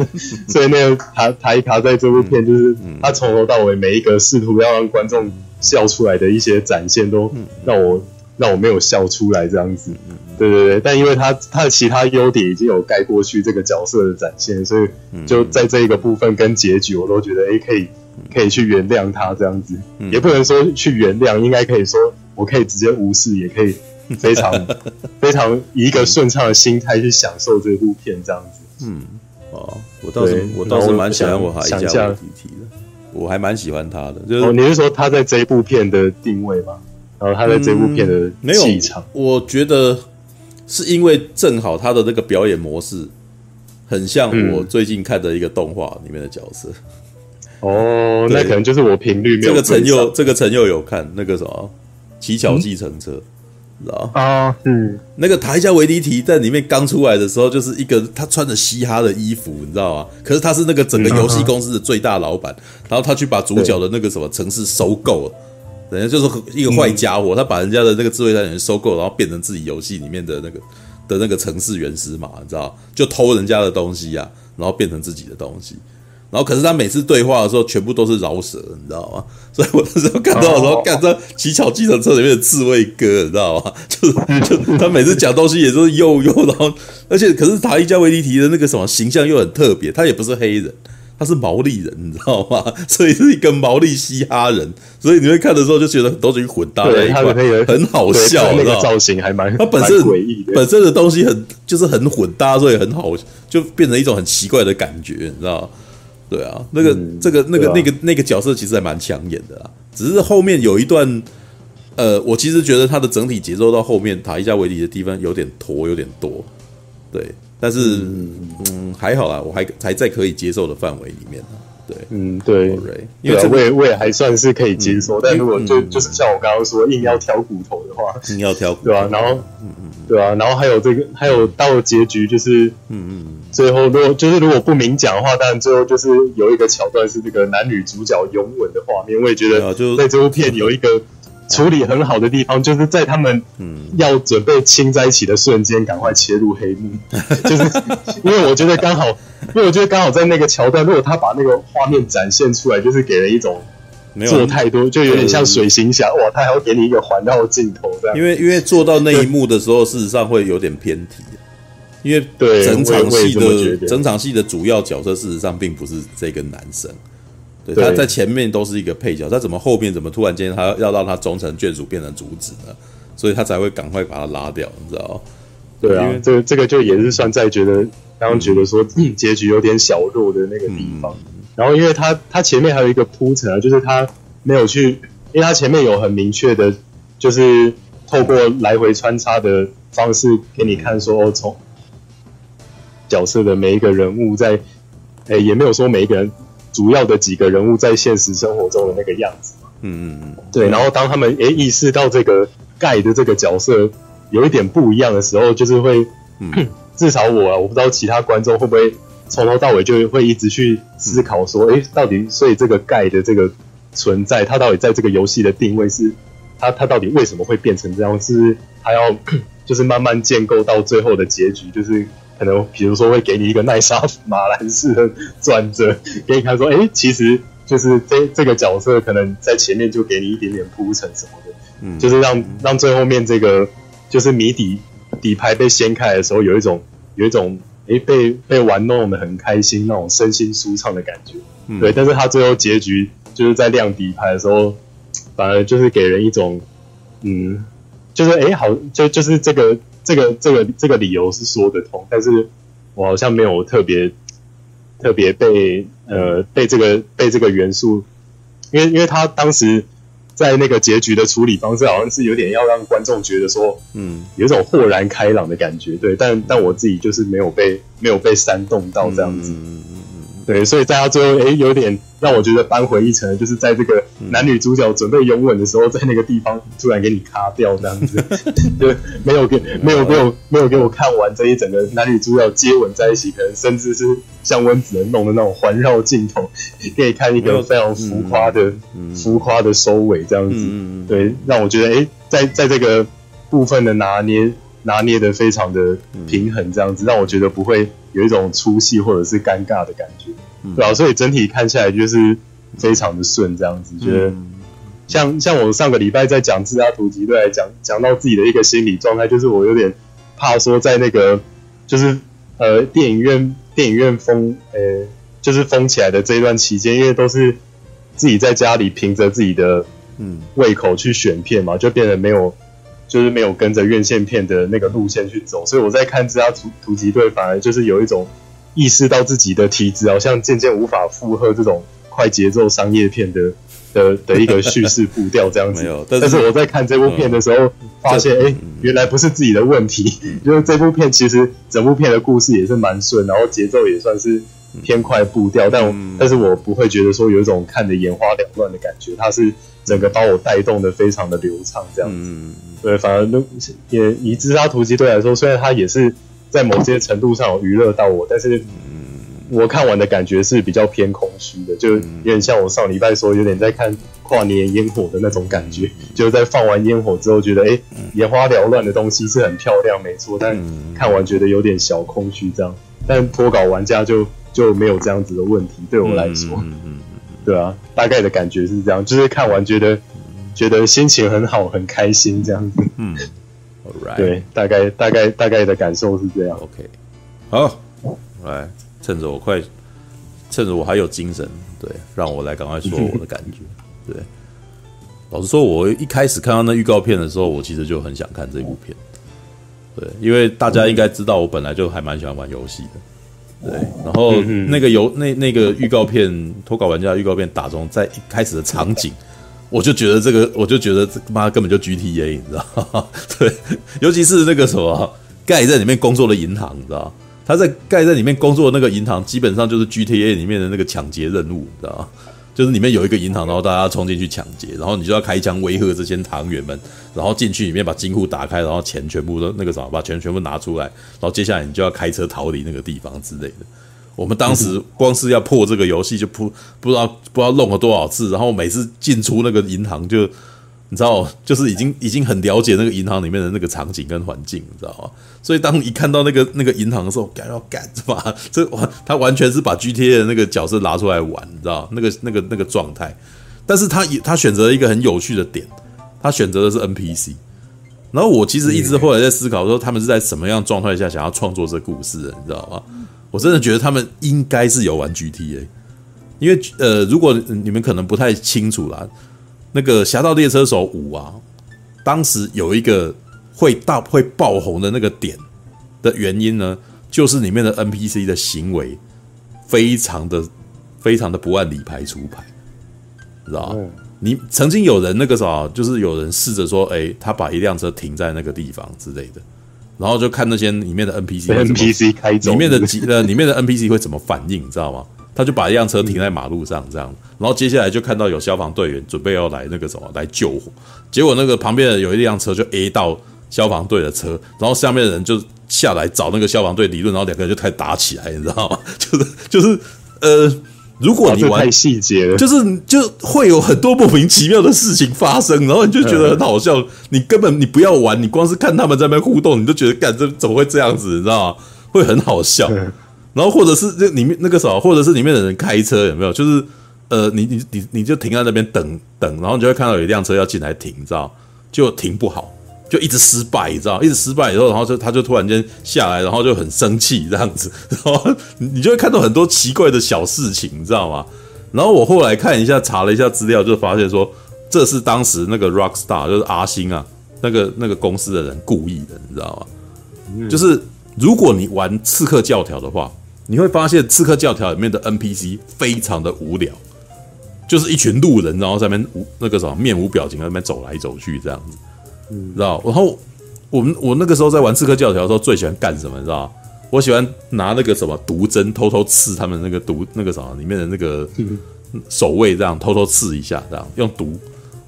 所以那个塔塔伊卡在这部片就是他从头到尾每一个试图要让观众笑出来的一些展现，都让我让我没有笑出来这样子。对对对，但因为他他的其他优点已经有盖过去这个角色的展现，所以就在这一个部分跟结局，我都觉得哎，可以可以去原谅他这样子，也不能说去原谅，应该可以说我可以直接无视，也可以。非常 非常以一个顺畅的心态去享受这部片，这样子。嗯，哦，我倒是我倒是蛮喜欢我塔伊加维蒂蒂的，我还蛮喜欢他的。就是、哦、你是说他在这一部片的定位吗？然后他在这部片的气场、嗯，我觉得是因为正好他的那个表演模式很像我最近看的一个动画里面的角色。嗯、哦，那可能就是我频率没有。这个陈佑，这个陈佑有看那个什么《乞巧计程车》。嗯知道啊，嗯，那个塔伊加维蒂提在里面刚出来的时候，就是一个他穿着嘻哈的衣服，你知道吗？可是他是那个整个游戏公司的最大老板，然后他去把主角的那个什么城市收购了，等于就是一个坏家伙，他把人家的那个智慧财产权收购，然后变成自己游戏里面的那个的那个城市原始码，你知道？就偷人家的东西呀，然后变成自己的东西。然后，可是他每次对话的时候，全部都是饶舌，你知道吗？所以我那时候看到的时候，看到《乞巧计程车》里面的刺猬哥，你知道吗？就是，就他每次讲东西也都是又又，然后，而且，可是塔伊加维尼提的那个什么形象又很特别，他也不是黑人，他是毛利人，你知道吗？所以是一个毛利嘻哈人，所以你会看的时候就觉得很多东西混搭在一块，很好笑，那个造型还蛮，他本身本身的东西很就是很混搭，所以很好，就变成一种很奇怪的感觉，你知道吗？对啊，那个、嗯、这个、那个、啊、那个、那个角色其实还蛮抢眼的啦。只是后面有一段，呃，我其实觉得他的整体节奏到后面塔伊加维蒂的地方有点拖，有点多。对，但是嗯，嗯还好啦，我还还在可以接受的范围里面。对，嗯，对，因为我也我也还算是可以接受。但如果就就是像我刚刚说，硬要挑骨头的话，硬要挑，对啊，然后，嗯嗯，对啊，然后还有这个，还有到了结局，就是，嗯嗯，最后如果就是如果不明讲的话，但最后就是有一个桥段是这个男女主角拥吻的画面，我也觉得在这部片有一个处理很好的地方，就是在他们要准备亲在一起的瞬间，赶快切入黑幕，就是因为我觉得刚好。因为我觉得刚好在那个桥段，如果他把那个画面展现出来，就是给人一种做太多，就有点像水行侠哇，他还要给你一个环绕镜头这样。因为因为做到那一幕的时候，事实上会有点偏题，因为对整场戏的整场戏的主要角色，事实上并不是这个男生，对，他在前面都是一个配角，他怎么后面怎么突然间他要让他终成眷属变成主旨呢？所以他才会赶快把他拉掉，你知道？对啊，这个这个就也是算在觉得刚刚觉得说结局有点小弱的那个地方。嗯然后，因为他他前面还有一个铺陈啊，就是他没有去，因为他前面有很明确的，就是透过来回穿插的方式给你看说，哦，从角色的每一个人物在，诶，也没有说每一个人主要的几个人物在现实生活中的那个样子嘛。嗯嗯嗯。对，然后当他们诶意识到这个盖的这个角色有一点不一样的时候，就是会，嗯、至少我啊，我不知道其他观众会不会。从头到尾就会一直去思考说，诶，到底所以这个盖的这个存在，它到底在这个游戏的定位是，它它到底为什么会变成这样？是它要 就是慢慢建构到最后的结局，就是可能比如说会给你一个奈莎马兰式的转折，给你看说，诶，其实就是这这个角色可能在前面就给你一点点铺陈什么的，嗯，就是让让最后面这个就是谜底底牌被掀开的时候，有一种有一种。诶，被被玩弄的很开心，那种身心舒畅的感觉，嗯、对。但是他最后结局就是在亮底牌的时候，反而就是给人一种，嗯，就是诶，好，就就是这个这个这个这个理由是说得通，但是我好像没有特别特别被呃被这个被这个元素，因为因为他当时。在那个结局的处理方式，好像是有点要让观众觉得说，嗯，有一种豁然开朗的感觉，对。但但我自己就是没有被没有被煽动到这样子。对，所以在他最后，诶，有点让我觉得扳回一城，就是在这个男女主角准备拥吻的时候，在那个地方突然给你卡掉这样子，就没有给没有给我没有给我看完这一整个男女主角接吻在一起，可能甚至是像温子仁弄的那种环绕镜头，可以看一个非常浮夸的浮夸的收尾这样子，对，让我觉得，诶，在在这个部分的拿捏拿捏的非常的平衡，这样子让我觉得不会。有一种出戏或者是尴尬的感觉，嗯、对吧、啊？所以整体看下来就是非常的顺，这样子。嗯、觉得像像我上个礼拜在讲《自家突击队》来讲讲到自己的一个心理状态，就是我有点怕说在那个就是呃电影院电影院封呃就是封起来的这一段期间，因为都是自己在家里凭着自己的嗯胃口去选片嘛，就变得没有。就是没有跟着院线片的那个路线去走，所以我在看《这家突突击队》，反而就是有一种意识到自己的体质好像渐渐无法负荷这种快节奏商业片的的的一个叙事步调这样子。没有，但是，但是我在看这部片的时候，发现哎、原来不是自己的问题，嗯、就是这部片其实整部片的故事也是蛮顺，然后节奏也算是偏快步调，但我、嗯、但是我不会觉得说有一种看的眼花缭乱的感觉，它是整个把我带动的非常的流畅这样子。嗯对，反而都也以自杀突击队来说，虽然它也是在某些程度上有娱乐到我，但是我看完的感觉是比较偏空虚的，就有点像我上礼拜说，有点在看跨年烟火的那种感觉，就是在放完烟火之后，觉得哎，眼花缭乱的东西是很漂亮，没错，但看完觉得有点小空虚这样。但脱稿玩家就就没有这样子的问题，对我来说，对啊，大概的感觉是这样，就是看完觉得。觉得心情很好，很开心这样子。嗯，All right. 对，大概大概大概的感受是这样。OK，好，来，趁着我快，趁着我还有精神，对，让我来赶快说我的感觉。对，老实说，我一开始看到那预告片的时候，我其实就很想看这部片。对，因为大家应该知道，我本来就还蛮喜欢玩游戏的。对，然后那个游那那个预告片脱稿玩家预告片打中在一开始的场景。我就觉得这个，我就觉得这妈根本就 GTA，你知道？对，尤其是那个什么盖在里面工作的银行，你知道他在盖在里面工作的那个银行，基本上就是 GTA 里面的那个抢劫任务，你知道？就是里面有一个银行，然后大家冲进去抢劫，然后你就要开枪威吓这些堂员们，然后进去里面把金库打开，然后钱全部都那个什么，把钱全部拿出来，然后接下来你就要开车逃离那个地方之类的。我们当时光是要破这个游戏，就破不知道不知道弄了多少次，然后每次进出那个银行就，就你知道，就是已经已经很了解那个银行里面的那个场景跟环境，你知道吗？所以当你一看到那个那个银行的时候，干要干什么？这完他完全是把 GTA 的那个角色拿出来玩，你知道那个那个那个状态。但是他也他选择了一个很有趣的点，他选择的是 NPC。然后我其实一直后来在思考说，他们是在什么样状态下想要创作这故事的，你知道吗？我真的觉得他们应该是有玩 GTA，因为呃，如果你们可能不太清楚啦，那个《侠盗猎车手五》啊，当时有一个会大会爆红的那个点的原因呢，就是里面的 NPC 的行为非常的非常的不按理牌出牌，知道吗？你曾经有人那个啥，就是有人试着说，哎，他把一辆车停在那个地方之类的，然后就看那些里面的 NPC，NPC 开走，里面的几呃里面的 NPC 会怎么反应，你知道吗？他就把一辆车停在马路上这样，然后接下来就看到有消防队员准备要来那个什么来救火，结果那个旁边的有一辆车就 A 到消防队的车，然后下面的人就下来找那个消防队理论，然后两个人就开始打起来，你知道吗？就是就是呃。如果你玩太细节了，就是就会有很多莫名其妙的事情发生，然后你就觉得很好笑。你根本你不要玩，你光是看他们在那边互动，你就觉得干这怎么会这样子，你知道吗？会很好笑。然后或者是这里面那个什么，或者是里面的人开车有没有？就是呃，你你你你就停在那边等等，然后你就会看到有一辆车要进来停，你知道就停不好。就一直失败，你知道，一直失败以后，然后就他就突然间下来，然后就很生气这样子，然后你就会看到很多奇怪的小事情，你知道吗？然后我后来看一下，查了一下资料，就发现说这是当时那个 Rockstar，就是阿星啊，那个那个公司的人故意的，你知道吗？嗯、就是如果你玩《刺客教条》的话，你会发现《刺客教条》里面的 NPC 非常的无聊，就是一群路人，然后在那边无那个什么面无表情在那边走来走去这样子。嗯，知道？然后我们我那个时候在玩刺客教条的时候，最喜欢干什么？你知道？我喜欢拿那个什么毒针，偷偷刺他们那个毒那个什么里面的那个守卫，这样偷偷刺一下，这样用毒，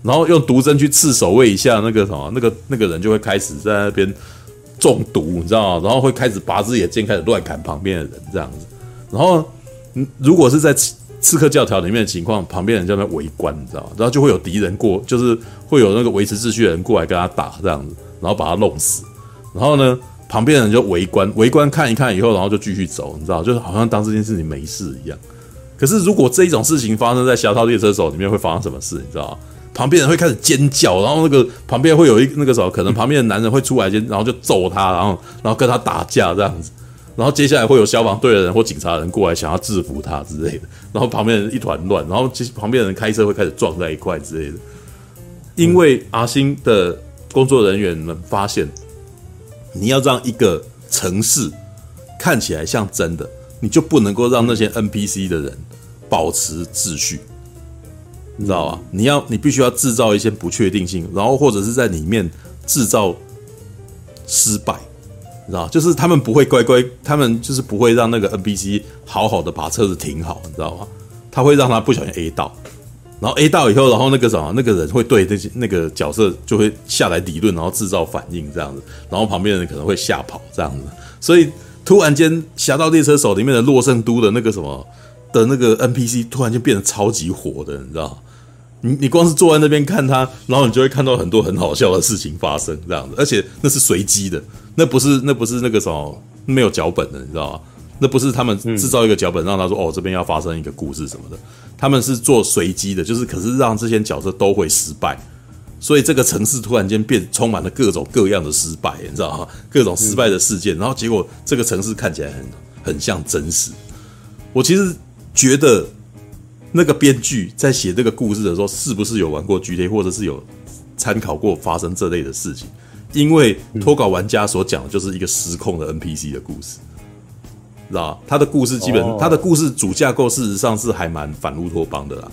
然后用毒针去刺守卫一下，那个什么那个那个人就会开始在那边中毒，你知道？然后会开始拔只眼睛，开始乱砍旁边的人，这样子。然后，如果是在刺客教条里面的情况，旁边人在那围观，你知道吗？然后就会有敌人过，就是会有那个维持秩序的人过来跟他打这样子，然后把他弄死。然后呢，旁边人就围观，围观看一看以后，然后就继续走，你知道，就是好像当这件事情没事一样。可是如果这一种事情发生在《侠盗猎车手》里面，会发生什么事？你知道吗？旁边人会开始尖叫，然后那个旁边会有一那个时候，可能旁边的男人会出来尖，然后就揍他，然后然后跟他打架这样子。然后接下来会有消防队的人或警察人过来，想要制服他之类的。然后旁边人一团乱，然后其实旁边的人开车会开始撞在一块之类的。因为阿星的工作人员们发现，你要让一个城市看起来像真的，你就不能够让那些 NPC 的人保持秩序，你知道吧？你要你必须要制造一些不确定性，然后或者是在里面制造失败。你知道，就是他们不会乖乖，他们就是不会让那个 NPC 好好的把车子停好，你知道吗？他会让他不小心 A 到，然后 A 到以后，然后那个什么，那个人会对那些那个角色就会下来理论，然后制造反应这样子，然后旁边的人可能会吓跑这样子。所以突然间，《侠盗猎车手》里面的洛圣都的那个什么的那个 NPC 突然间变得超级火的，你知道？你你光是坐在那边看他，然后你就会看到很多很好笑的事情发生这样子，而且那是随机的。那不是那不是那个什么没有脚本的，你知道吗？那不是他们制造一个脚本让他说哦，这边要发生一个故事什么的，他们是做随机的，就是可是让这些角色都会失败，所以这个城市突然间变充满了各种各样的失败，你知道吗？各种失败的事件，然后结果这个城市看起来很很像真实。我其实觉得那个编剧在写这个故事的时候，是不是有玩过 GTA，或者是有参考过发生这类的事情？因为脱稿玩家所讲的就是一个失控的 NPC 的故事，知道他的故事基本，他的故事主架构事实上是还蛮反乌托邦的啦。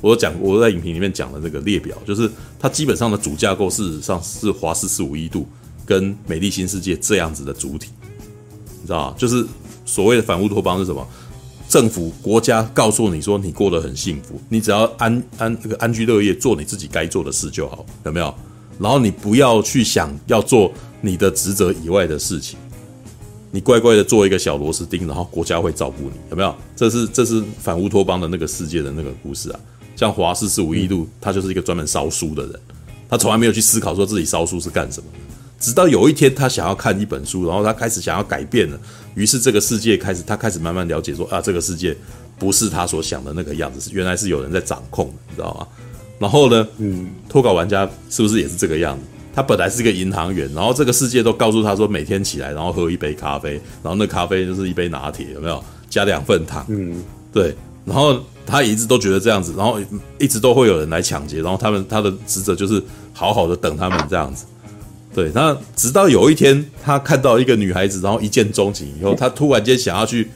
我有讲，我在影评里面讲的那个列表，就是它基本上的主架构事实上是华氏四五一度跟美丽新世界这样子的主体，你知道吗？就是所谓的反乌托邦是什么？政府国家告诉你说你过得很幸福，你只要安安那个安居乐业，做你自己该做的事就好，有没有？然后你不要去想要做你的职责以外的事情，你乖乖的做一个小螺丝钉，然后国家会照顾你，有没有？这是这是反乌托邦的那个世界的那个故事啊。像华氏四五一路，他就是一个专门烧书的人，他从来没有去思考说自己烧书是干什么。直到有一天，他想要看一本书，然后他开始想要改变了，于是这个世界开始，他开始慢慢了解说啊，这个世界不是他所想的那个样子，是原来是有人在掌控，你知道吗？然后呢，嗯，脱稿玩家是不是也是这个样子？他本来是一个银行员，然后这个世界都告诉他说，每天起来然后喝一杯咖啡，然后那咖啡就是一杯拿铁，有没有加两份糖？嗯，对。然后他一直都觉得这样子，然后一直都会有人来抢劫，然后他们他的职责就是好好的等他们这样子。对，那直到有一天，他看到一个女孩子，然后一见钟情以后，他突然间想要去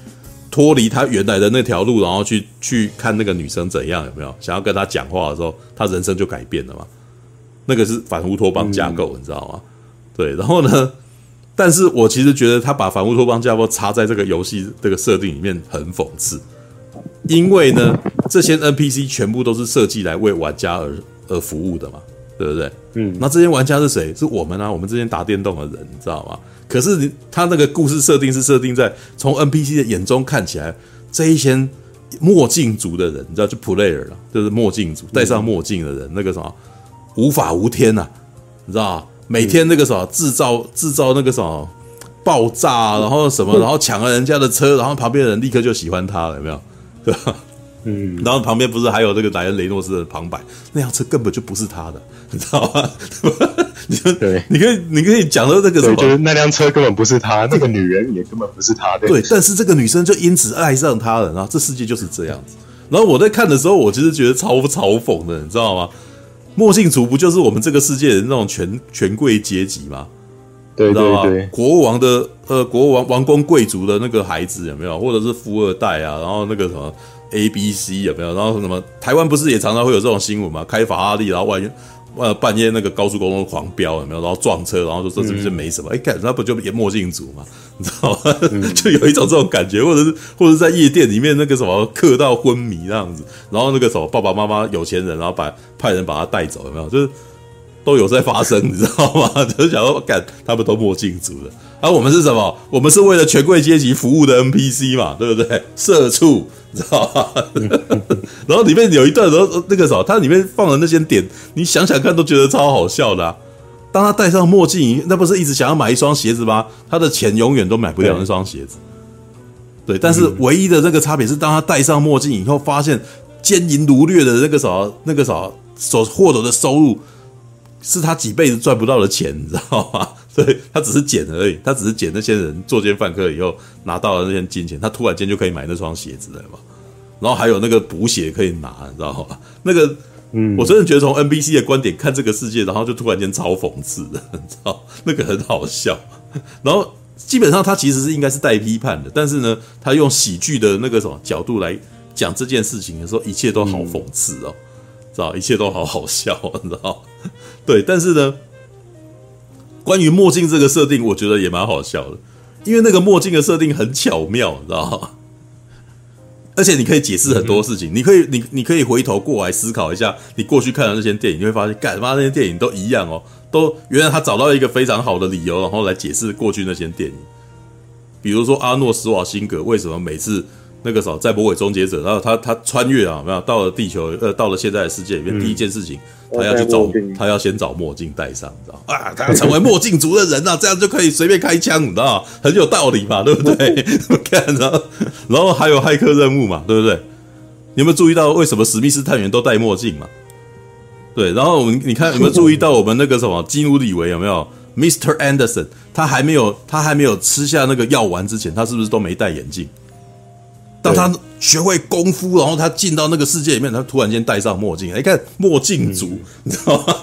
脱离他原来的那条路，然后去去看那个女生怎样，有没有？想要跟他讲话的时候，他人生就改变了嘛。那个是反乌托邦架构，嗯、你知道吗？对，然后呢？但是我其实觉得他把反乌托邦架构插在这个游戏这个设定里面很讽刺，因为呢，这些 NPC 全部都是设计来为玩家而而服务的嘛。对不对？嗯，那这些玩家是谁？是我们啊，我们这些打电动的人，你知道吗？可是你他那个故事设定是设定在从 NPC 的眼中看起来，这一些墨镜族的人，你知道就 player 了，就是墨镜族戴上墨镜的人，那个什么无法无天呐、啊，你知道吗？每天那个什么制造制造那个什么爆炸，然后什么，然后抢了人家的车，然后旁边的人立刻就喜欢他了，有没有？对吧？嗯，然后旁边不是还有那个莱恩雷诺斯的旁白？那辆车根本就不是他的，你知道吗？你说对，你可以，你可以讲到这个什么？就是那辆车根本不是他，那个女人也根本不是他的。对，但是这个女生就因此爱上他了，然后这世界就是这样子。然后我在看的时候，我其实觉得超嘲讽的，你知道吗？墨镜族不就是我们这个世界的那种权权贵阶级吗？对对对，国王的呃，国王王公贵族的那个孩子有没有？或者是富二代啊？然后那个什么？A、B、C 有没有？然后什么？台湾不是也常常会有这种新闻吗？开法拉利，然后万一呃半夜那个高速公路狂飙有没有？然后撞车，然后就说这是不是没什么？哎、嗯，看那不就墨镜族嘛？你知道吗？嗯、就有一种这种感觉，或者是或者在夜店里面那个什么嗑到昏迷那样子，然后那个什么爸爸妈妈有钱人，然后把派人把他带走有没有？就是都有在发生，你知道吗？就是想说，干他们都墨镜族的，而、啊、我们是什么？我们是为了权贵阶级服务的 NPC 嘛，对不对？社畜。知道吧？然后里面有一段，然后那个什么，它里面放的那些点，你想想看都觉得超好笑的啊。当他戴上墨镜，那不是一直想要买一双鞋子吗？他的钱永远都买不了那双鞋子。对，但是唯一的这个差别是，当他戴上墨镜以后，发现奸淫掳掠的那个什么，那个什么所获得的收入，是他几辈子赚不到的钱，你知道吗？对，他只是捡而已，他只是捡那些人作奸犯科以后拿到了那些金钱，他突然间就可以买那双鞋子了嘛。然后还有那个补血可以拿，你知道吗？那个，嗯，我真的觉得从 NBC 的观点看这个世界，然后就突然间超讽刺的，你知道？那个很好笑。然后基本上他其实是应该是带批判的，但是呢，他用喜剧的那个什么角度来讲这件事情的时候，一切都好讽刺哦，嗯、知道？一切都好好笑，你知道？对，但是呢。关于墨镜这个设定，我觉得也蛮好笑的，因为那个墨镜的设定很巧妙，你知道吗？而且你可以解释很多事情，你可以，你你可以回头过来思考一下，你过去看的那些电影，你会发现，干嘛那些电影都一样哦，都原来他找到一个非常好的理由，然后来解释过去那些电影，比如说阿诺·施瓦辛格为什么每次。那个时候在《魔鬼终结者》，然后他他穿越啊，没有到了地球，呃，到了现在的世界里面，嗯、第一件事情他要去找，他要先找墨镜戴上，你知道啊，他要成为墨镜族的人啊，这样就可以随便开枪，你知道很有道理嘛，对不对？看，然后然后还有骇客任务嘛，对不对？你有没有注意到为什么史密斯探员都戴墨镜嘛？对，然后我们你看有没有注意到我们那个什么基努里维有没有？Mr. Anderson，他还没有他还没有吃下那个药丸之前，他是不是都没戴眼镜？当他学会功夫，然后他进到那个世界里面，他突然间戴上墨镜，哎，看墨镜族，嗯、你知道吗？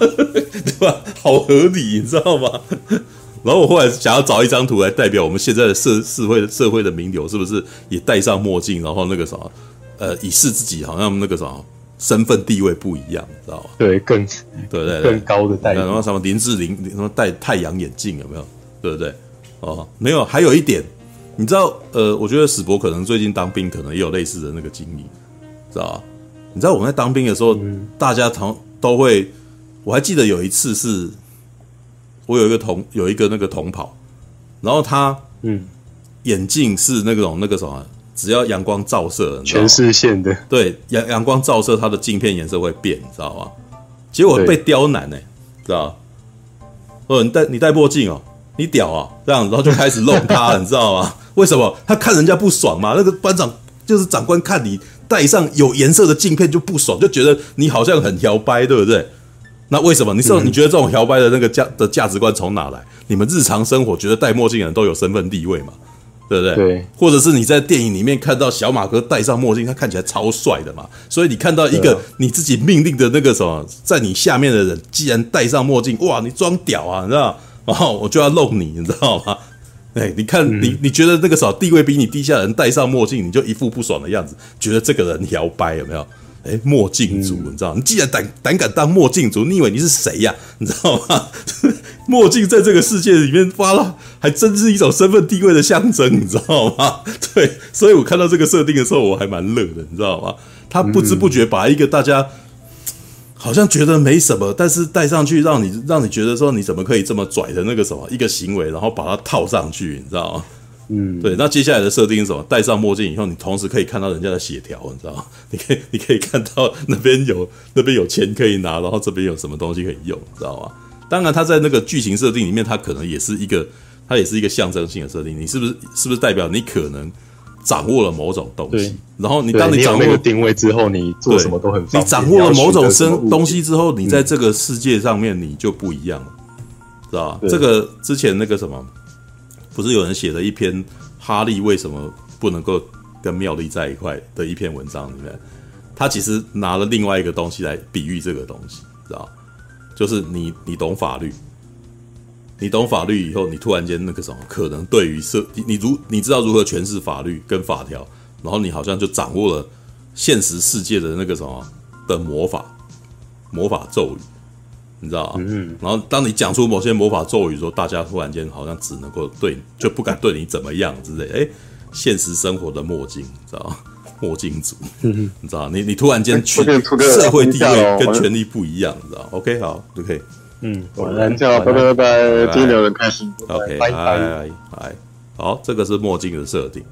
对吧？好合理，你知道吗？然后我后来想要找一张图来代表我们现在的社社会社会的名流，是不是也戴上墨镜，然后那个啥，呃，以示自己好像那个啥身份地位不一样，知道吗？对，更对对对，更高的戴，然后什么林志玲，什么戴太阳眼镜，有没有？对不对？哦，没有，还有一点。你知道，呃，我觉得史博可能最近当兵，可能也有类似的那个经历，知道吧？你知道我们在当兵的时候，嗯、大家同都会，我还记得有一次是，我有一个同有一个那个同跑，然后他，嗯，眼镜是那种那个什么，只要阳光照射，全视线的，对，阳阳光照射，它的镜片颜色会变，你知道吗？结果被刁难呢、欸，知道？哦，你戴你戴墨镜哦，你屌啊，这样，然后就开始弄他，你知道吗？为什么他看人家不爽嘛？那个班长就是长官看你戴上有颜色的镜片就不爽，就觉得你好像很摇摆，对不对？那为什么？你知道你觉得这种摇摆的那个价的价值观从哪来？你们日常生活觉得戴墨镜的人都有身份地位嘛？对不对？对。或者是你在电影里面看到小马哥戴上墨镜，他看起来超帅的嘛？所以你看到一个你自己命令的那个什么，在你下面的人，既然戴上墨镜，哇，你装屌啊，你知道？然后我就要弄你，你知道吗？哎，你看你，你觉得那个什么地位比你低下的人戴上墨镜，你就一副不爽的样子，觉得这个人摇摆有没有？哎，墨镜族，你知道？你既然胆胆敢当墨镜族，你以为你是谁呀？你知道吗？墨镜在这个世界里面发了，还真是一种身份地位的象征，你知道吗？对，所以我看到这个设定的时候，我还蛮乐的，你知道吗？他不知不觉把一个大家好像觉得没什么，但是戴上去让你让你觉得说你怎么可以这么拽的那个什么一个行为，然后把它套上去，你知道吗？嗯，对，那接下来的设定是什么？戴上墨镜以后，你同时可以看到人家的血条，你知道吗？你可以，你可以看到那边有 那边有钱可以拿，然后这边有什么东西可以用，你知道吗？当然，它在那个剧情设定里面，它可能也是一个，它也是一个象征性的设定。你是不是是不是代表你可能掌握了某种东西？然后你当你掌握那个定位之后，你做什么都很。你掌握了某种生东西之后，你在这个世界上面你就不一样了，知道吧？这个之前那个什么。不是有人写了一篇哈利为什么不能够跟妙丽在一块的一篇文章里面，他其实拿了另外一个东西来比喻这个东西，知道？就是你你懂法律，你懂法律以后，你突然间那个什么，可能对于社你你如你知道如何诠释法律跟法条，然后你好像就掌握了现实世界的那个什么的魔法魔法咒语。你知道啊？嗯，然后当你讲出某些魔法咒语的时候，大家突然间好像只能够对，就不敢对你怎么样之类。哎，现实生活的墨镜，知道吗？墨镜族，嗯，你知道你你突然间权社会地位跟权力不一样，你知道？OK，好，OK，嗯，晚安，叫拜拜拜拜，听得很开心。OK，拜拜拜，好，这个是墨镜的设定，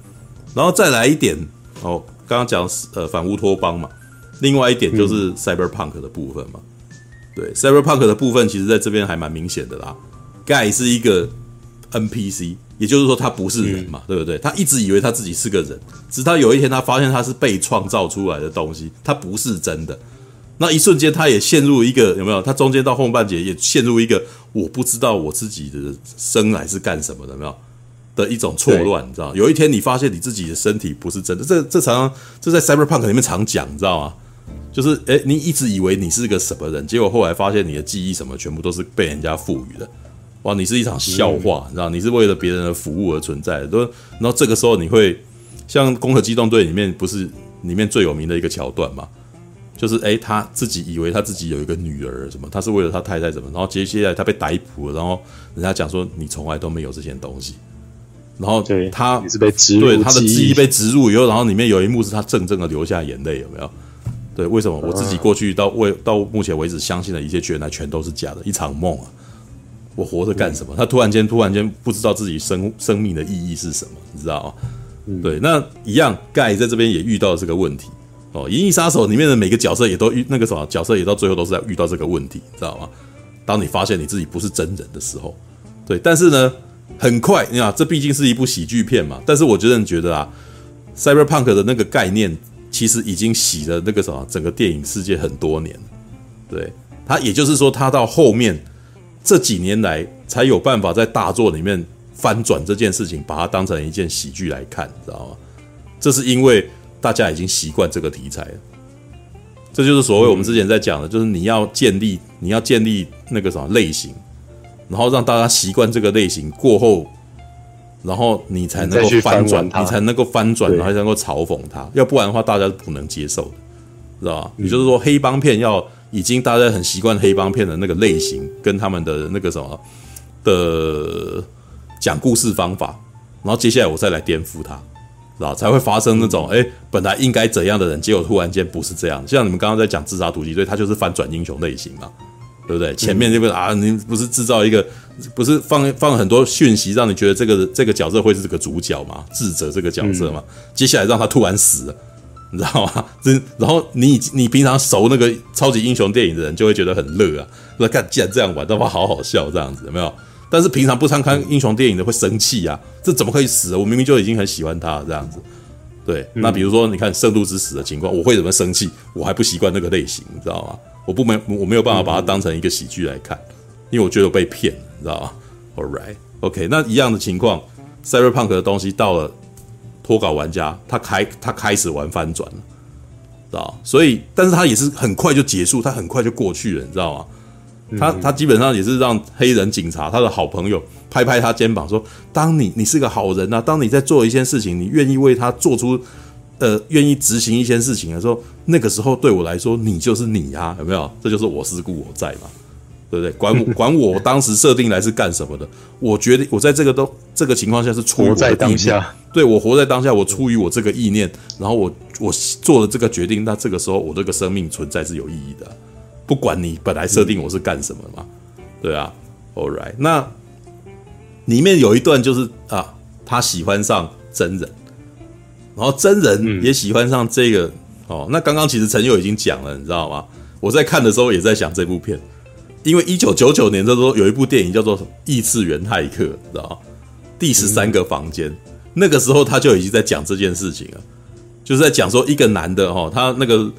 然后再来一点哦，刚刚讲呃反乌托邦嘛，另外一点就是 Cyberpunk 的部分嘛。对，Cyberpunk 的部分，其实在这边还蛮明显的啦。Guy 是一个 NPC，也就是说他不是人嘛，嗯、对不对？他一直以为他自己是个人，直到有一天他发现他是被创造出来的东西，他不是真的。那一瞬间，他也陷入一个有没有？他中间到后半节也陷入一个我不知道我自己的生来是干什么的，有没有？的一种错乱，你知道？有一天你发现你自己的身体不是真的，这这常常这在 Cyberpunk 里面常讲，你知道吗？就是诶，你一直以为你是个什么人，结果后来发现你的记忆什么全部都是被人家赋予的。哇，你是一场笑话，你知道？你是为了别人的服务而存在的。都，然后这个时候你会像《攻壳机动队》里面不是里面最有名的一个桥段嘛？就是诶，他自己以为他自己有一个女儿什么，他是为了他太太什么，然后接下来他被逮捕了，然后人家讲说你从来都没有这些东西，然后他也是被植入，对他的记忆被植入以后，然后里面有一幕是他怔怔的流下眼泪，有没有？对，为什么我自己过去到为到目前为止相信的一切，原来全都是假的，一场梦啊！我活着干什么？他突然间突然间不知道自己生生命的意义是什么，你知道吗？对，那一样盖在这边也遇到这个问题哦。《银翼杀手》里面的每个角色也都遇那个什么角色，也到最后都是在遇到这个问题，知道吗？当你发现你自己不是真人的时候，对，但是呢，很快你看，这毕竟是一部喜剧片嘛。但是我觉得你觉得啊，Cyberpunk 的那个概念。其实已经洗了那个什么整个电影世界很多年，对他，也就是说，他到后面这几年来才有办法在大作里面翻转这件事情，把它当成一件喜剧来看，知道吗？这是因为大家已经习惯这个题材了，这就是所谓我们之前在讲的，就是你要建立你要建立那个什么类型，然后让大家习惯这个类型过后。然后你才能够翻转，你才能够翻转，然后才能够嘲讽它，要不然的话大家是不能接受的，知道吧？也就是说，黑帮片要已经大家很习惯黑帮片的那个类型跟他们的那个什么的讲故事方法，然后接下来我再来颠覆他，知道才会发生那种哎，本来应该怎样的人，结果突然间不是这样。像你们刚刚在讲自杀突击队，他就是反转英雄类型嘛。对不对？前面这个啊，你不是制造一个，不是放放很多讯息，让你觉得这个这个角色会是这个主角嘛？智者这个角色嘛？接下来让他突然死了，你知道吗？然后你你平常熟那个超级英雄电影的人就会觉得很乐啊，说看既然这样玩的话，好好笑这样子有没有？但是平常不常看英雄电影的会生气啊，这怎么可以死？我明明就已经很喜欢他这样子，对，那比如说你看《圣斗士死》的情况，我会怎么生气？我还不习惯那个类型，你知道吗？我不没我没有办法把它当成一个喜剧来看，因为我觉得我被骗，你知道吗？All right，OK，okay，那一样的情况，Cyberpunk 的东西到了脱稿玩家，他开他开始玩翻转了，知道？所以，但是他也是很快就结束，他很快就过去了，你知道吗？他他基本上也是让黑人警察他的好朋友拍拍他肩膀说：“当你你是个好人呐、啊，当你在做一件事情，你愿意为他做出，呃，愿意执行一件事情的时候，那个时候对我来说，你就是你啊，有没有？这就是我思故我在嘛，对不对？管我 管我当时设定来是干什么的？我觉得我在这个都这个情况下是出于我的意念，对我活在当下，我出于我这个意念，然后我我做了这个决定，那这个时候我这个生命存在是有意义的。”不管你本来设定我是干什么嘛，对啊，All right，那里面有一段就是啊，他喜欢上真人，然后真人也喜欢上这个、嗯、哦。那刚刚其实陈佑已经讲了，你知道吗？我在看的时候也在想这部片，因为一九九九年的时候有一部电影叫做《异次元骇客》，你知道吗？第十三个房间，嗯、那个时候他就已经在讲这件事情了，就是在讲说一个男的哈，他那个。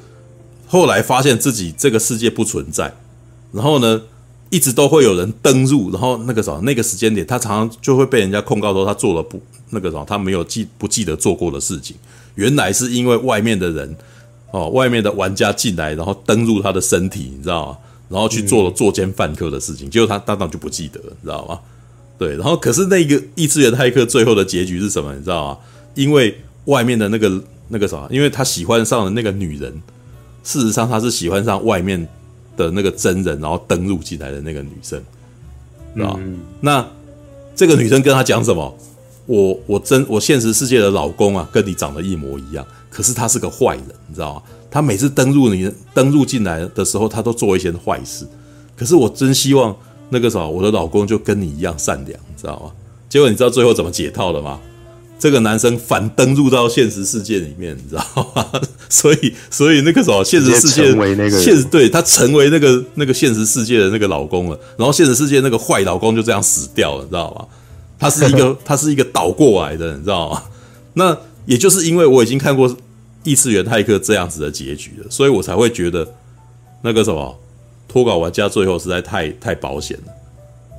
后来发现自己这个世界不存在，然后呢，一直都会有人登入，然后那个什么那个时间点，他常常就会被人家控告说他做了不那个什么，他没有记不记得做过的事情。原来是因为外面的人哦，外面的玩家进来，然后登入他的身体，你知道吗？然后去做了作奸犯科的事情，结果他当场就不记得，你知道吗？对，然后可是那个异次元骇客最后的结局是什么？你知道吗？因为外面的那个那个什么，因为他喜欢上了那个女人。事实上，他是喜欢上外面的那个真人，然后登入进来的那个女生，那这个女生跟他讲什么？我我真我现实世界的老公啊，跟你长得一模一样。可是他是个坏人，你知道吗？他每次登入你登入进来的时候，他都做一些坏事。可是我真希望那个什么，我的老公就跟你一样善良，你知道吗？结果你知道最后怎么解套的吗？这个男生反登入到现实世界里面，你知道吗？所以，所以那个什么，现实世界成为那个现实对他成为那个那个现实世界的那个老公了。然后，现实世界那个坏老公就这样死掉了，你知道吗？他是一个他是一个倒过来的，你知道吗？那也就是因为我已经看过异次元骇客这样子的结局了，所以我才会觉得那个什么脱稿玩家最后实在太太保险了，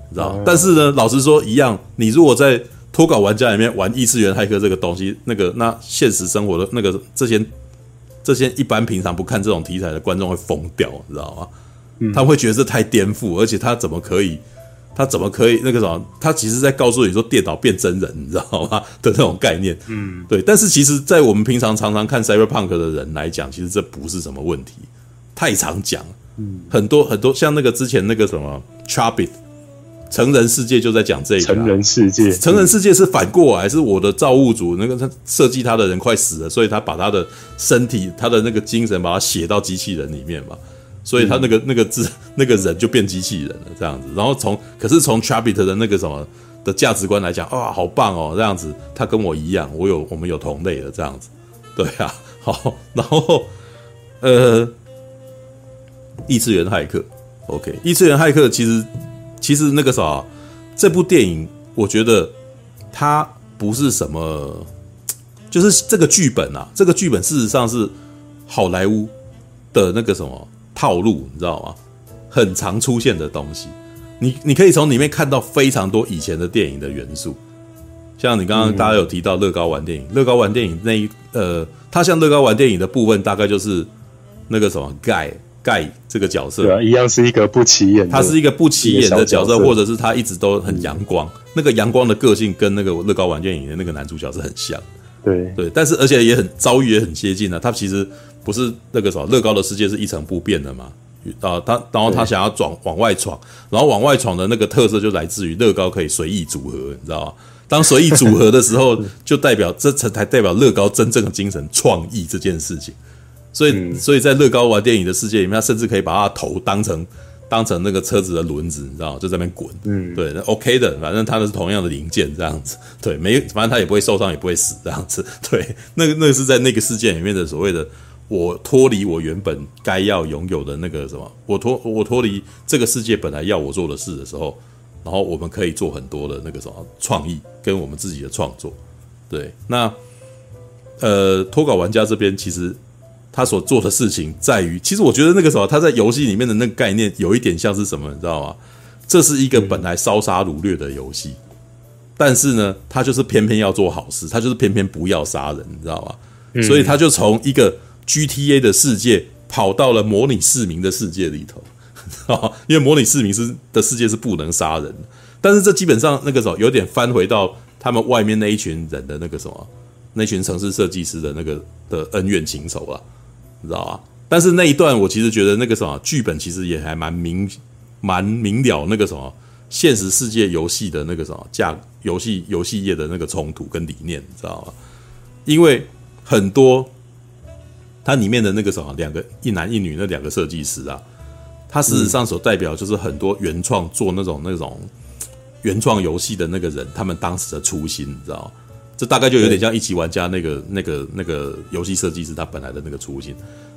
你知道？但是呢，老实说，一样，你如果在脱稿玩家里面玩异次元骇客这个东西，那个那现实生活的那个这些这些一般平常不看这种题材的观众会疯掉，你知道吗？嗯、他会觉得这太颠覆，而且他怎么可以？他怎么可以那个什么？他其实在告诉你说电脑变真人，你知道吗？的那种概念，嗯，对。但是其实，在我们平常常常看 Cyberpunk 的人来讲，其实这不是什么问题，太常讲，嗯，很多很多像那个之前那个什么 Charbit。成人世界就在讲这个、啊，成人世界，成人世界是反过来，是我的造物主那个他设计他的人快死了，所以他把他的身体、他的那个精神把它写到机器人里面嘛，所以他那个那个字那个人就变机器人了这样子。然后从可是从 Charbit 的那个什么的价值观来讲，啊，好棒哦，这样子，他跟我一样，我有我们有同类的这样子，对啊，好，然后呃，异次元骇客，OK，异次元骇客其实。其实那个啥，这部电影我觉得它不是什么，就是这个剧本啊，这个剧本事实上是好莱坞的那个什么套路，你知道吗？很常出现的东西，你你可以从里面看到非常多以前的电影的元素，像你刚刚大家有提到乐高玩电影，乐高玩电影那一呃，它像乐高玩电影的部分大概就是那个什么盖。盖这个角色，对啊，一样是一个不起眼，他是一个不起眼的角色，或者是他一直都很阳光。那个阳光的个性跟那个乐高玩具影的那个男主角是很像，对对，但是而且也很遭遇也很接近啊。他其实不是那个什么乐高的世界是一成不变的嘛，啊，他然后他想要闯往外闯，然后往外闯的那个特色就来自于乐高可以随意组合，你知道吗？当随意组合的时候，就代表这才才代表乐高真正的精神创意这件事情。所以，所以在乐高玩电影的世界里面，他甚至可以把他头当成当成那个车子的轮子，你知道吗？就在那边滚。嗯，对，那 OK 的，反正他的是同样的零件，这样子。对，没，反正他也不会受伤，也不会死，这样子。对，那个那个是在那个世界里面的所谓的我脱离我原本该要拥有的那个什么，我脱我脱离这个世界本来要我做的事的时候，然后我们可以做很多的那个什么创意跟我们自己的创作。对，那。呃，脱稿玩家这边其实他所做的事情在于，其实我觉得那个时候他在游戏里面的那个概念有一点像是什么，你知道吗？这是一个本来烧杀掳掠的游戏，但是呢，他就是偏偏要做好事，他就是偏偏不要杀人，你知道吗？所以他就从一个 GTA 的世界跑到了模拟市民的世界里头。啊，因为模拟市民是的世界是不能杀人，但是这基本上那个时候有点翻回到他们外面那一群人的那个什么，那群城市设计师的那个的恩怨情仇了，你知道吧？但是那一段我其实觉得那个什么剧本其实也还蛮明蛮明了那个什么现实世界游戏的那个什么架游戏游戏业的那个冲突跟理念，你知道吗？因为很多它里面的那个什么两个一男一女那两个设计师啊。他事实上所代表就是很多原创做那种那种原创游戏的那个人，他们当时的初心，你知道吗？这大概就有点像一级玩家那个那个那个游戏设计师他本来的那个初心。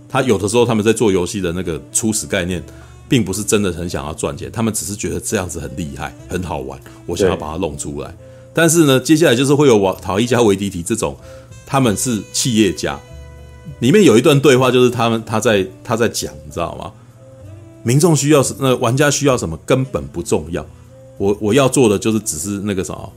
他有的时候他们在做游戏的那个初始概念，并不是真的很想要赚钱，他们只是觉得这样子很厉害、很好玩，我想要把它弄出来。但是呢，接下来就是会有瓦陶伊加维迪提这种，他们是企业家。里面有一段对话，就是他们他在他在讲，你知道吗？民众需要什那玩家需要什么根本不重要，我我要做的就是只是那个什么，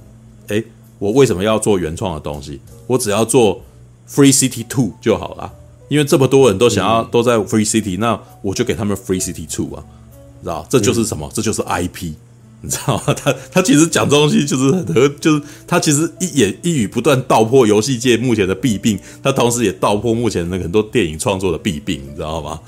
诶，我为什么要做原创的东西？我只要做 Free City Two 就好了，因为这么多人都想要都在 Free City，那我就给他们 Free City Two 啊，你知道？这就是什么？这就是 IP，你知道吗？他他其实讲东西就是很和，就是他其实一言一语不断道破游戏界目前的弊病，他同时也道破目前那个很多电影创作的弊病，你知道吗？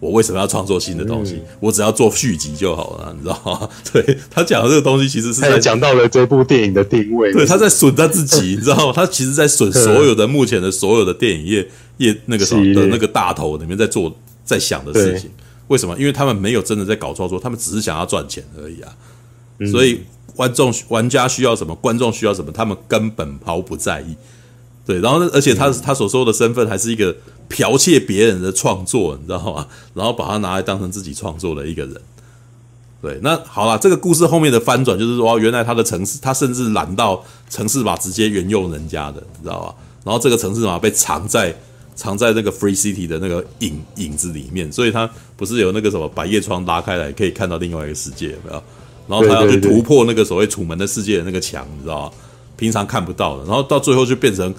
我为什么要创作新的东西？嗯、我只要做续集就好了，你知道吗？对，他讲的这个东西，其实是在讲到了这部电影的定位。对，他在损他自己，你知道吗？他其实在损所有的目前的所有的电影业业那个什么的那个大头里面在做在想的事情。为什么？因为他们没有真的在搞创作，他们只是想要赚钱而已啊。所以观众玩家需要什么，观众需要什么，他们根本毫不在意。对，然后而且他他所说的身份还是一个。剽窃别人的创作，你知道吗？然后把它拿来当成自己创作的一个人。对，那好了，这个故事后面的翻转就是说，原来他的城市，他甚至懒到城市码直接援用人家的，你知道吧？然后这个城市码被藏在藏在那个 Free City 的那个影影子里面，所以他不是有那个什么百叶窗拉开来可以看到另外一个世界，有没有？然后他要去突破那个所谓楚门的世界的那个墙，你知道吗？平常看不到的，然后到最后就变成。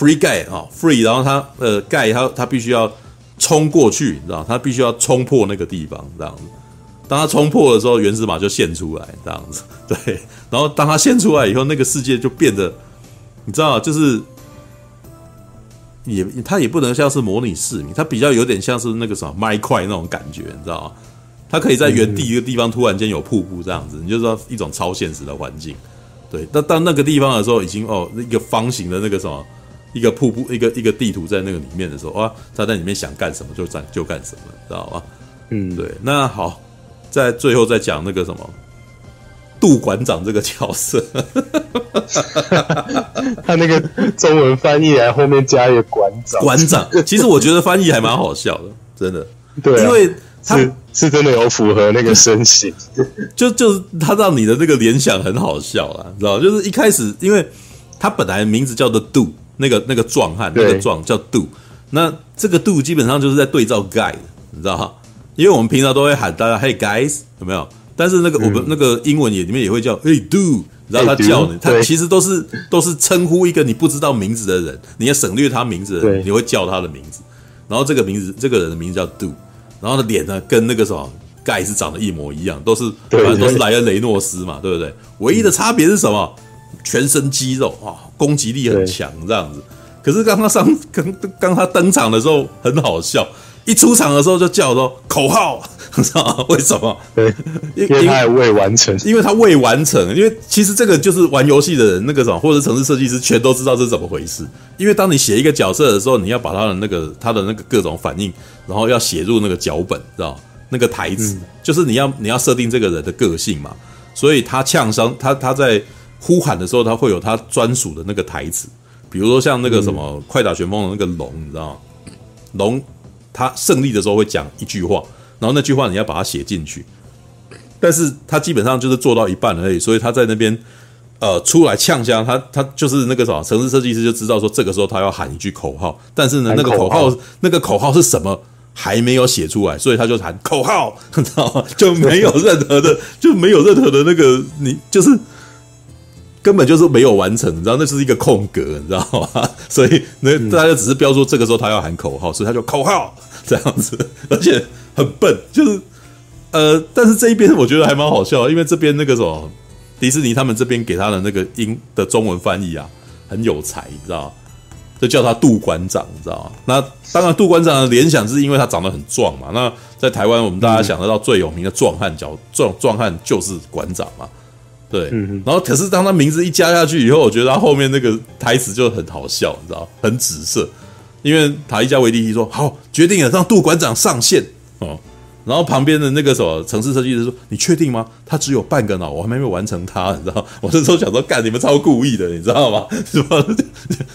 Free guy 啊，Free，然后他呃，guy 他他必须要冲过去，你知道，他必须要冲破那个地方，这样子。当他冲破的时候，原始码就现出来，这样子。对，然后当他现出来以后，那个世界就变得，你知道，就是也他也不能像是模拟市民，他比较有点像是那个什么麦块那种感觉，你知道吗？他可以在原地一个地方突然间有瀑布这样子，你就知道一种超现实的环境。对，但到那个地方的时候，已经哦，一个方形的那个什么。一个瀑布，一个一个地图在那个里面的时候，哇，他在里面想干什么就干就干什么，知道吗？嗯，对。那好，在最后再讲那个什么杜馆长这个角色，他那个中文翻译来后面加一个馆长，馆长。其实我觉得翻译还蛮好笑的，真的。对、啊，因为他是是真的有符合那个身形，就就是他让你的那个联想很好笑啊，知道吗？就是一开始，因为他本来名字叫做杜。那个那个壮汉，那个壮叫 Do，那这个 Do 基本上就是在对照 Guy，你知道哈？因为我们平常都会喊大家 Hey guys，有没有？但是那个我们那个英文也里面也会叫 Hey Do，然后他叫你，他其实都是都是称呼一个你不知道名字的人，你要省略他名字的人，你会叫他的名字。然后这个名字，这个人的名字叫 Do，然后他的脸呢跟那个什么 Guy 是长得一模一样，都是反正都是莱恩雷诺斯嘛，对不对？唯一的差别是什么？全身肌肉啊，攻击力很强，这样子。可是刚他上 刚刚他登场的时候很好笑，一出场的时候就叫说口号，知道吗？为什么？对，因为他还未完成，因为他未完成。因为其实这个就是玩游戏的人那个什么，或者城市设计师全都知道这是怎么回事。因为当你写一个角色的时候，你要把他的那个他的那个各种反应，然后要写入那个脚本，知道那个台词，嗯、就是你要你要设定这个人的个性嘛。所以他呛声，他他在。呼喊的时候，他会有他专属的那个台词，比如说像那个什么《快打旋风》的那个龙，你知道吗？龙他胜利的时候会讲一句话，然后那句话你要把它写进去，但是他基本上就是做到一半而已，所以他在那边呃出来呛声，他他就是那个什么城市设计师就知道说这个时候他要喊一句口号，但是呢那个口号那个口号是什么还没有写出来，所以他就喊口号，你知道吗？就没有任何的就没有任何的那个你就是。根本就是没有完成，你知道，那是一个空格，你知道吗？所以那大家只是标注这个时候他要喊口号，所以他就口号这样子，而且很笨，就是呃，但是这一边我觉得还蛮好笑，因为这边那个什么迪士尼他们这边给他的那个英的中文翻译啊，很有才，你知道吗？就叫他杜馆长，你知道吗？那当然杜馆长的联想是因为他长得很壮嘛。那在台湾我们大家想得到最有名的壮汉角壮壮汉就是馆长嘛。对，然后可是当他名字一加下去以后，我觉得他后面那个台词就很好笑，你知道，很紫色。因为塔伊加维蒂提说：“好，决定了，让杜馆长上线哦。”然后旁边的那个什么城市设计师说：“你确定吗？他只有半个脑，我还没有完成他，你知道？”我那时候想说：“干，你们超故意的，你知道吗？是吧？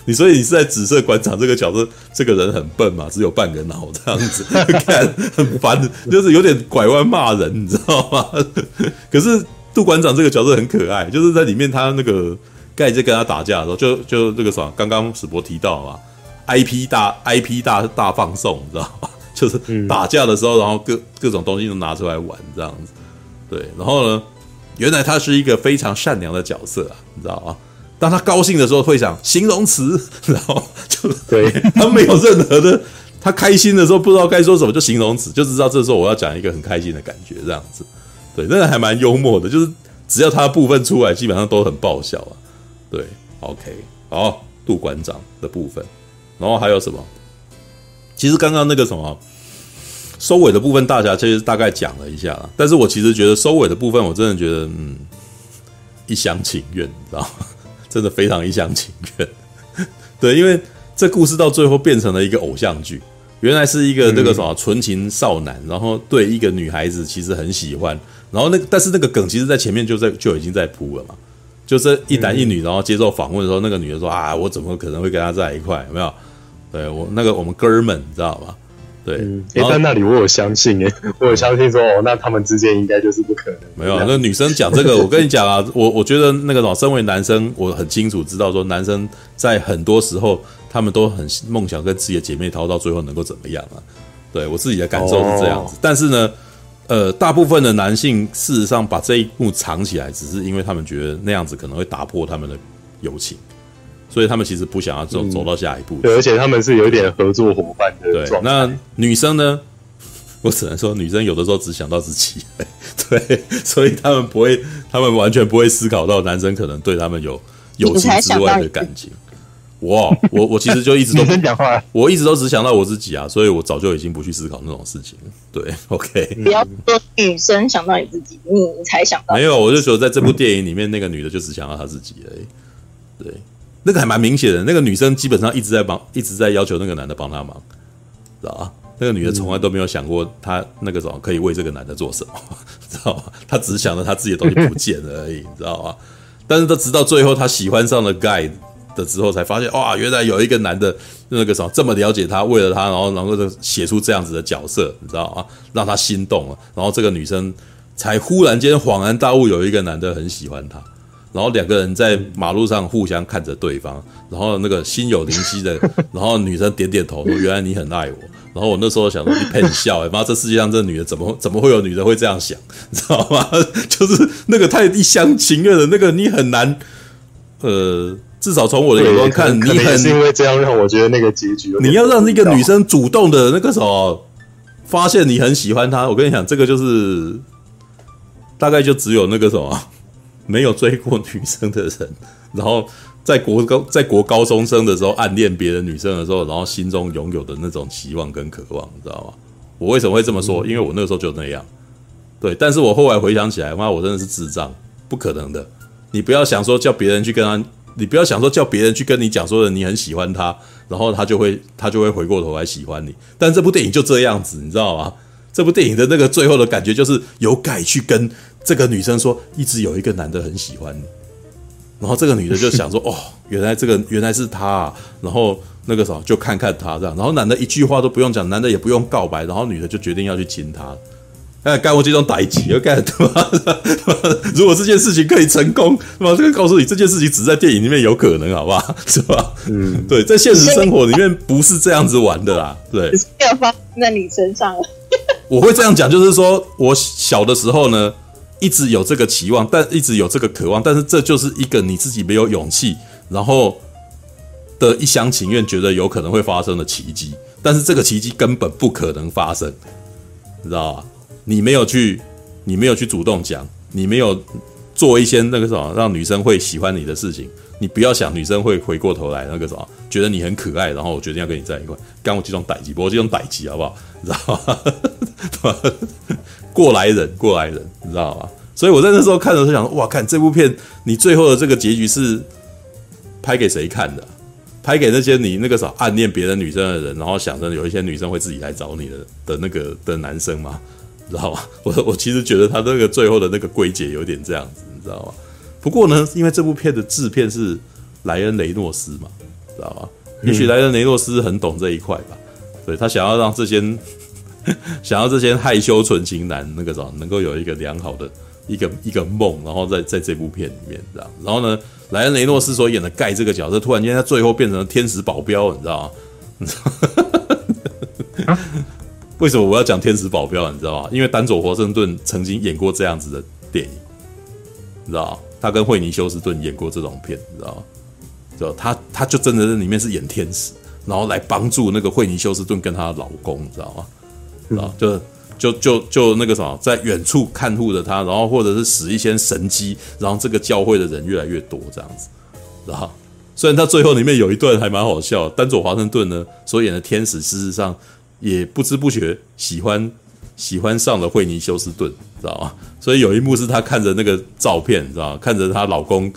你所以你是在紫色馆长这个角色，这个人很笨嘛，只有半个脑这样子，看很烦，就是有点拐弯骂人，你知道吗？可是。”杜馆长这个角色很可爱，就是在里面他那个盖在跟他打架的时候，就就这个啥，刚刚史博提到嘛，IP 大 IP 大大放送，你知道吗？就是打架的时候，然后各各种东西都拿出来玩这样子。对，然后呢，原来他是一个非常善良的角色啊，你知道吗？当他高兴的时候会想形容词，然后 就对 他没有任何的，他开心的时候不知道该说什么，就形容词，就知道这时候我要讲一个很开心的感觉这样子。对，那个还蛮幽默的，就是只要他的部分出来，基本上都很爆笑啊。对，OK，好，杜馆长的部分，然后还有什么？其实刚刚那个什么收尾的部分，大家其实大概讲了一下，但是我其实觉得收尾的部分，我真的觉得嗯，一厢情愿，你知道吗？真的非常一厢情愿。对，因为这故事到最后变成了一个偶像剧。原来是一个那个什么纯情少男，然后对一个女孩子其实很喜欢，然后那个但是那个梗其实在前面就在就已经在铺了嘛，就是一男一女，然后接受访问的时候，那个女的说啊，我怎么可能会跟他在一块？有没有？对我那个我们哥们，你知道吗？对，哎，在那里我有相信哎，我有相信说哦，那他们之间应该就是不可能。没有，那女生讲这个，我跟你讲啊，我我觉得那个老，身为男生，我很清楚知道说，男生在很多时候。他们都很梦想跟自己的姐妹淘到最后能够怎么样啊？对我自己的感受是这样子，但是呢，呃，大部分的男性事实上把这一幕藏起来，只是因为他们觉得那样子可能会打破他们的友情，所以他们其实不想要走走到下一步。对，而且他们是有一点合作伙伴的。对，那女生呢？我只能说，女生有的时候只想到自己，对，所以他们不会，他们完全不会思考到男生可能对他们有友情之外的感情。我我我其实就一直都 讲话，我一直都只想到我自己啊，所以我早就已经不去思考那种事情了。对，OK，不要说女生想到你自己，你才想到。没有，我就觉得在这部电影里面，那个女的就只想到她自己而已。对，那个还蛮明显的，那个女生基本上一直在帮，一直在要求那个男的帮她忙，知道吧？那个女的从来都没有想过她那个什么可以为这个男的做什么，知道吧？她只是想着她自己的东西不见了而已，你知道吧？但是她直到最后，她喜欢上了 Guy。的之后才发现，哇，原来有一个男的，那个什么这么了解他，为了他，然后然后就写出这样子的角色，你知道啊？让他心动了，然后这个女生才忽然间恍然大悟，有一个男的很喜欢她，然后两个人在马路上互相看着对方，然后那个心有灵犀的，然后女生点点头说：“原来你很爱我。”然后我那时候想说：“你骗笑，妈，这世界上这女的怎么怎么会有女的会这样想？你知道吗？就是那个太一厢情愿的那个，你很难，呃。”至少从我的眼光看，你很是因为这样让我觉得那个结局，你要让一个女生主动的那个什么发现你很喜欢她。我跟你讲，这个就是大概就只有那个什么 没有追过女生的人，然后在国高在国高中生的时候暗恋别的女生的时候，然后心中拥有的那种期望跟渴望，你知道吗？我为什么会这么说？因为我那个时候就那样。对，但是我后来回想起来，妈，我真的是智障，不可能的。你不要想说叫别人去跟他。你不要想说叫别人去跟你讲说的你很喜欢他，然后他就会他就会回过头来喜欢你。但这部电影就这样子，你知道吗？这部电影的那个最后的感觉就是有改去跟这个女生说，一直有一个男的很喜欢你，然后这个女的就想说，哦，原来这个原来是他啊，然后那个时候就看看他这样，然后男的一句话都不用讲，男的也不用告白，然后女的就决定要去亲他。哎，干我这种歹计，要干他妈的！如果这件事情可以成功，那么这个告诉你，这件事情只在电影里面有可能，好不好？是吧？嗯，对，在现实生活里面不是这样子玩的啦。对，没有发生在你身上了。我会这样讲，就是说我小的时候呢，一直有这个期望，但一直有这个渴望，但是这就是一个你自己没有勇气，然后的一厢情愿，觉得有可能会发生的奇迹，但是这个奇迹根本不可能发生，你知道吧？你没有去，你没有去主动讲，你没有做一些那个什么让女生会喜欢你的事情，你不要想女生会回过头来那个什么，觉得你很可爱，然后我决定要跟你在一块，干我这种歹机，我这种歹计好不好？你知道吗？过来人，过来人，你知道吗？所以我在那时候看的时候想，哇，看这部片，你最后的这个结局是拍给谁看的？拍给那些你那个时候暗恋别的女生的人，然后想着有一些女生会自己来找你的的那个的男生吗？知道吗？我我其实觉得他那个最后的那个归结有点这样子，你知道吗？不过呢，因为这部片的制片是莱恩雷诺斯嘛，知道吗？也许莱恩雷诺斯很懂这一块吧，所以他想要让这些 想要这些害羞纯情男那个什么能够有一个良好的一个一个梦，然后在在这部片里面这样。然后呢，莱恩雷诺斯所演的盖这个角色，突然间他最后变成了天使保镖，你知道吗？你知道吗？为什么我要讲天使保镖？你知道吗？因为丹佐华盛顿曾经演过这样子的电影，你知道吗？他跟惠尼休斯顿演过这种片，你知道吗？就他，他就真的在里面是演天使，然后来帮助那个惠尼休斯顿跟她的老公，你知道吗？然后就就就就那个什么，在远处看护着他，然后或者是使一些神机，然后这个教会的人越来越多，这样子，然后虽然他最后里面有一段还蛮好笑，丹佐华盛顿呢所演的天使，事实上。也不知不觉喜欢喜欢上了惠尼休斯顿，知道吗？所以有一幕是她看着那个照片，知道吗？看着她老公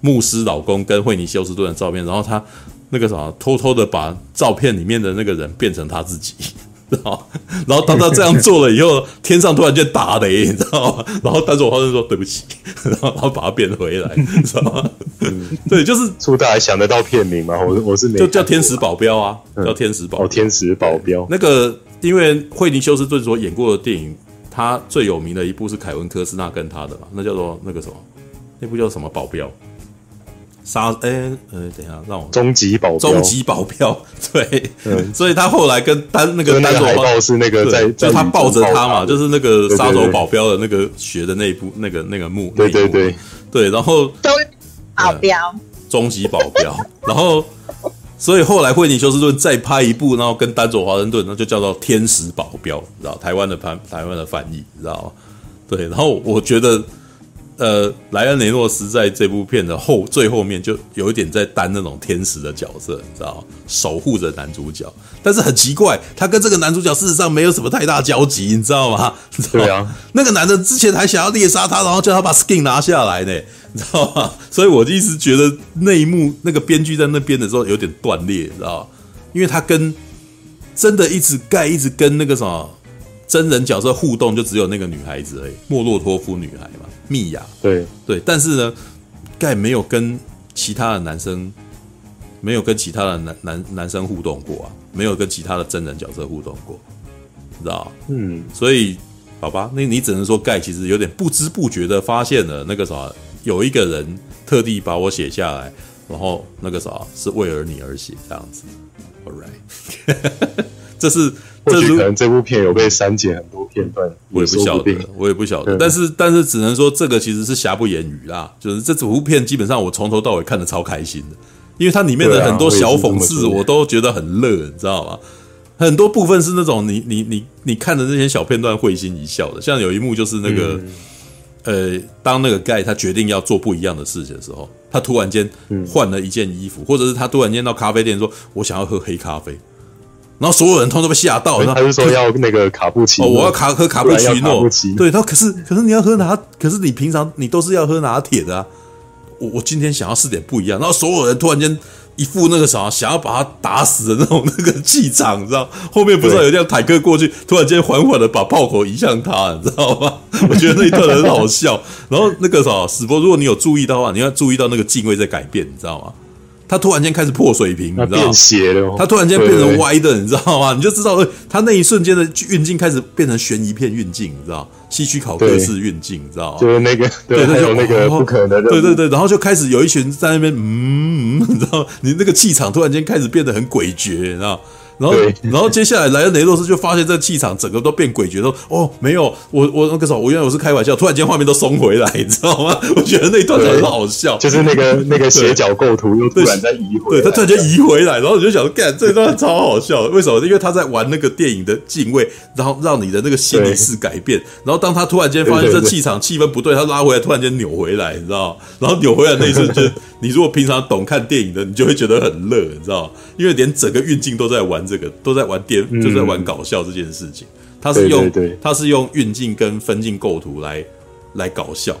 牧师老公跟惠尼休斯顿的照片，然后她那个什么，偷偷的把照片里面的那个人变成她自己。知道，然后当他这样做了以后，天上突然间打雷，你知道吗？然后丹佐华盛顿说对不起，然 后然后把它变回来，你知道吗？嗯，对，就是初代还想得到片名吗？我我是没 就叫天使保镖啊，叫天使保镖。哦，天使保镖。那个因为惠尼休斯顿所演过的电影，他最有名的一部是凯文科斯纳跟他的嘛，那叫做那个什么，那部叫什么保镖？杀哎呃，等一下，让我终极保镖，终极保镖，对，嗯、所以他后来跟丹那个丹佐报是那个在，就他抱着他嘛，就是那个杀手保镖的那个学的那一部那个那个幕，对对对对，然后终保镖，终极保镖，然后所以后来惠尼休斯顿再拍一部，然后跟丹佐华盛顿，那就叫做天使保镖，你知道台湾的翻台湾的翻译，你知道吗？对，然后我觉得。呃，莱恩雷诺斯在这部片的后最后面就有一点在担那种天使的角色，你知道吗？守护着男主角，但是很奇怪，他跟这个男主角事实上没有什么太大交集，你知道吗？对啊，那个男的之前还想要猎杀他，然后叫他把 skin 拿下来呢，你知道吗？所以我一直觉得那一幕那个编剧在那边的时候有点断裂，你知道吗？因为他跟真的一直盖一直跟那个什么真人角色互动，就只有那个女孩子而已，莫洛托夫女孩嘛。蜜雅，对对，但是呢，盖没有跟其他的男生，没有跟其他的男男男生互动过啊，没有跟其他的真人角色互动过，知道？嗯，所以好吧，那你只能说盖其实有点不知不觉的发现了那个啥，有一个人特地把我写下来，然后那个啥是为了你而写这样子，All right，这是。或许可能这部片有被删减很多片段，我也不晓得，我也不晓得。但是，但是只能说这个其实是瑕不掩瑜啦。就是这部片基本上我从头到尾看的超开心的，因为它里面的很多小讽刺我都觉得很乐，你知道吗？很多部分是那种你你你你看的那些小片段会心一笑的。像有一幕就是那个，呃，当那个盖他决定要做不一样的事情的时候，他突然间换了一件衣服，或者是他突然间到咖啡店说：“我想要喝黑咖啡。”然后所有人通通都被吓到，他就说要那个卡布奇诺，哦，我要卡喝卡布奇诺。对，他可是可是你要喝拿，可是你平常你都是要喝拿铁的啊。我我今天想要试点不一样。然后所有人突然间一副那个啥，想要把他打死的那种那个气场，你知道？后面不知道有辆坦克过去，突然间缓缓的把炮口移向他，你知道吗？我觉得那一段很好笑。然后那个啥，史波，如果你有注意到的话，你要注意到那个敬畏在改变，你知道吗？他突然间开始破水平，你知道吗？变斜了哦，他突然间变成歪的，你知道吗？你就知道，他那一瞬间的运镜开始变成悬疑片运镜，你知道？西区考克式运镜，你知道吗？就是那个，对，还有那个不可能的，对对对，然后就开始有一群在那边，嗯，你知道，你那个气场突然间开始变得很诡谲，你知道？然后，然后接下来莱恩雷诺斯就发现这气场整个都变诡谲，说：“哦，没有，我我那个时候我原来我是开玩笑，突然间画面都松回来，你知道吗？我觉得那一段很好笑，就是那个那个斜角构图又突然在移回来，对，他突然间移回来，然后我就想说，干这一段超好笑，为什么？因为他在玩那个电影的敬畏，然后让你的那个心理是改变，然后当他突然间发现这气场气氛不对，他拉回来，突然间扭回来，你知道？然后扭回来那一瞬间，你如果平常懂看电影的，你就会觉得很乐，你知道？因为连整个运镜都在玩这个，都在玩。电就在玩搞笑这件事情，他是用他是用运镜跟分镜构图来来搞笑，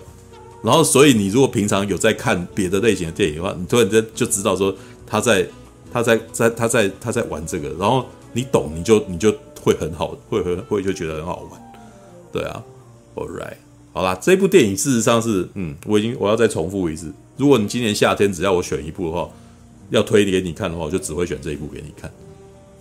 然后所以你如果平常有在看别的类型的电影的话，你突然间就知道说他在他在在他在他在玩这个，然后你懂你就你就会很好，会很会就觉得很好玩，对啊，All right，好啦，这部电影事实上是嗯，我已经我要再重复一次，如果你今年夏天只要我选一部的话，要推给你看的话，我就只会选这一部给你看。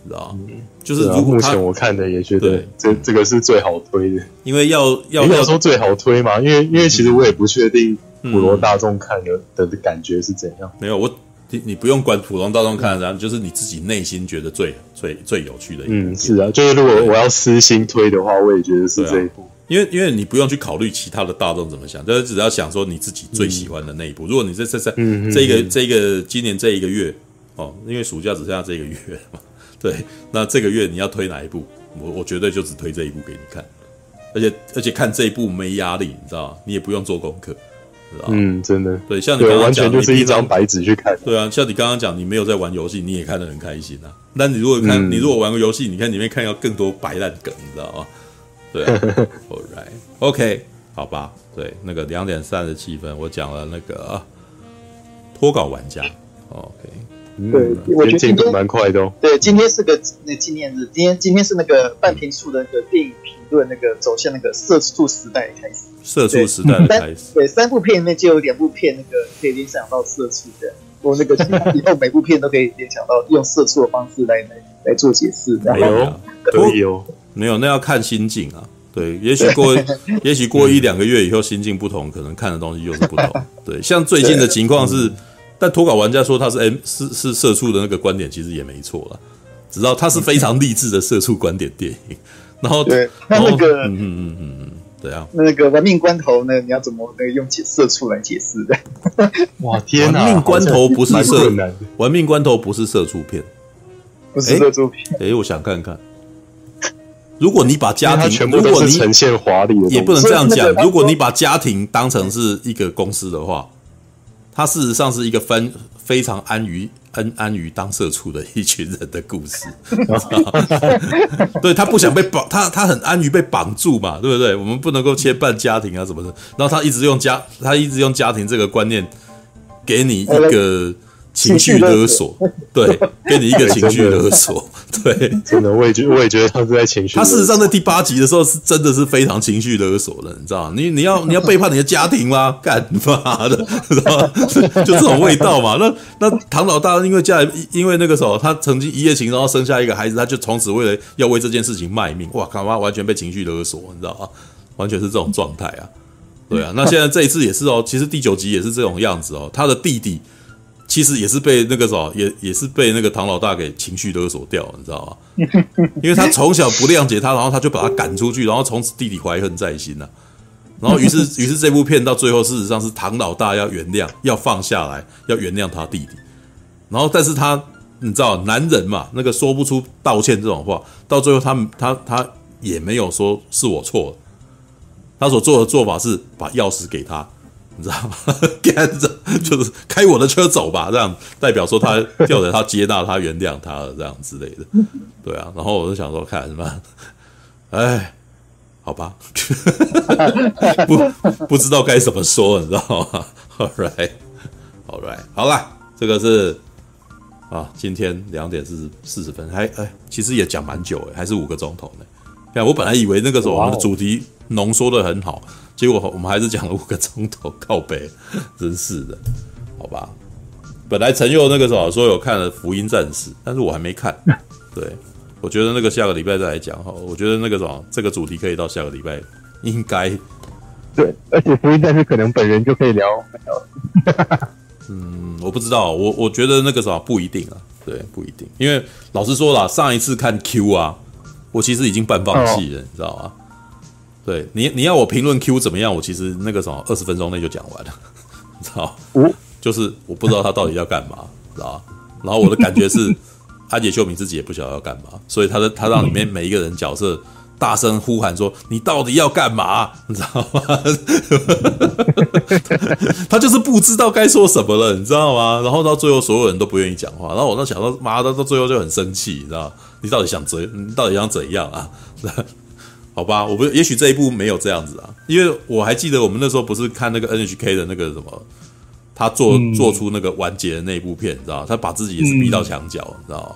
知道，就是如果目前我看的也觉得这这个是最好推的，因为要要没有说最好推嘛，因为因为其实我也不确定普罗大众看的的感觉是怎样。没有我你你不用管普通大众看的，就是你自己内心觉得最最最有趣的一部。嗯，是啊，就是如果我要私心推的话，我也觉得是这一部，因为因为你不用去考虑其他的大众怎么想，就是只要想说你自己最喜欢的那一部。如果你这这这这个这个今年这一个月哦，因为暑假只剩下这个月嘛。对，那这个月你要推哪一部？我我绝对就只推这一部给你看，而且而且看这一部没压力，你知道吗？你也不用做功课，知道吗？嗯，真的。对，像你刚刚讲，完全就是一张白纸去看。对啊，像你刚刚讲，你没有在玩游戏，你也看得很开心啊。那你如果看，嗯、你如果玩个游戏，你看里面看到更多白烂梗，你知道吗？对啊，All right，OK，好吧。对，那个两点三十七分，我讲了那个脱稿玩家，OK。对，我觉得今天蛮快的哦。对，今天是个那纪念日，今天今天是那个半瓶醋的那个电影评论那个走向那个色素时代的开始，色素时代的开始。对，三部片里面就有两部片那个可以联想到色素的，我那个 以后每部片都可以联想到用色素的方式来来来做解释。没有，可以哦，没有，那要看心境啊。对，也许过也许过一两个月以后心境不同，可能看的东西又是不同。对，像最近的情况是。但脱稿玩家说他是 M 是是社畜的那个观点，其实也没错了。只知道他是非常励志的社畜观点电影。然后对，那那个嗯嗯嗯嗯嗯，对啊，那个玩命关头呢？你要怎么那个用解社畜来解释的？哇天哪！玩命关头不是社，玩命关头不是社畜片，不是社畜片。哎，我想看看。如果你把家庭全部都是呈现华丽的，也不能这样讲。如果你把家庭当成是一个公司的话。他事实上是一个分非常安于安安于当社畜的一群人的故事，对，他不想被绑，他他很安于被绑住嘛，对不对？我们不能够牵绊家庭啊什么的，然后他一直用家，他一直用家庭这个观念给你一个。情绪勒索，对，给你一个情绪勒索，对，真的，我也觉，我也觉得他是在情绪。他事实上在第八集的时候是真的是非常情绪勒索的，你知道吗？你你要你要背叛你的家庭吗？干嘛的？知道吗？就这种味道嘛。那那唐老大因为家里因为那个时候他曾经一夜情，然后生下一个孩子，他就从此为了要为这件事情卖命。哇，干嘛完全被情绪勒索，你知道吗？完全是这种状态啊。对啊，那现在这一次也是哦，其实第九集也是这种样子哦，他的弟弟。其实也是被那个什么，也也是被那个唐老大给情绪勒索掉，你知道吗？因为他从小不谅解他，然后他就把他赶出去，然后从此弟弟怀恨在心呐、然后于是 于是这部片到最后，事实上是唐老大要原谅，要放下来，要原谅他弟弟。然后但是他你知道，男人嘛，那个说不出道歉这种话，到最后他他他也没有说是我错了，他所做的做法是把钥匙给他。你知道吗？跟着就是开我的车走吧，这样代表说他吊着他接纳他原谅他了，这样之类的，对啊。然后我就想说，看什么？哎，好吧，不不知道该怎么说，你知道吗？All right，All right，好了，这个是啊，今天两点四十四十分，还哎，其实也讲蛮久哎，还是五个钟头呢。看，我本来以为那个时候我们的主题浓缩的很好。结果我们还是讲了五个钟头，靠背，真是的，好吧。本来陈佑那个时候说有看了《福音战士》，但是我还没看。对，我觉得那个下个礼拜再来讲哈。我觉得那个什么，这个主题可以到下个礼拜应该。对，而且《福音战士》可能本人就可以聊。嗯，我不知道，我我觉得那个什么不一定啊。对，不一定，因为老实说啦，上一次看 Q 啊，我其实已经半放弃了，哦、你知道吗？对你，你要我评论 Q 怎么样？我其实那个什么，二十分钟内就讲完了，你知道？哦、就是我不知道他到底要干嘛，知道？然后我的感觉是，安野秀明自己也不晓得要干嘛，所以他的他让里面每一个人角色大声呼喊说：“你到底要干嘛？”你知道吗？他就是不知道该说什么了，你知道吗？然后到最后，所有人都不愿意讲话。然后我那想到，妈的，到最后就很生气，你知道？你到底想怎？你到底想怎样啊？好吧，我不，也许这一部没有这样子啊，因为我还记得我们那时候不是看那个 NHK 的那个什么，他做做出那个完结的那一部片，你知道？他把自己也是逼到墙角，你知道？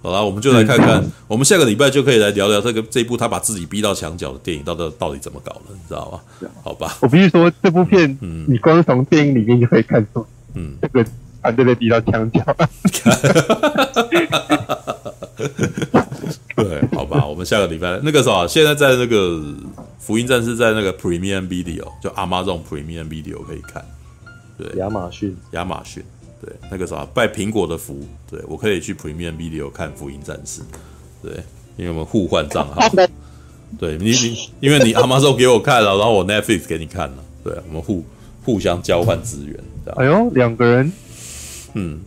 好啦，我们就来看看，我们下个礼拜就可以来聊聊这个这一部他把自己逼到墙角的电影，到底到底怎么搞的，你知道吗？好吧，我必须说这部片，嗯，你光从电影里面就可以看出，嗯，这个团队被逼到墙角。吧，我们下个礼拜那个时候，现在在那个《福音战士》在那个 Premium Video，就 Amazon Premium Video 可以看。对，亚马逊，亚马逊，对，那个啥，拜苹果的福，对我可以去 Premium Video 看《福音战士》。对，因为我们互换账号。对你，你，因为你 Amazon 给我看了，然后我 Netflix 给你看了，对，我们互互相交换资源。哎呦，两个人，嗯，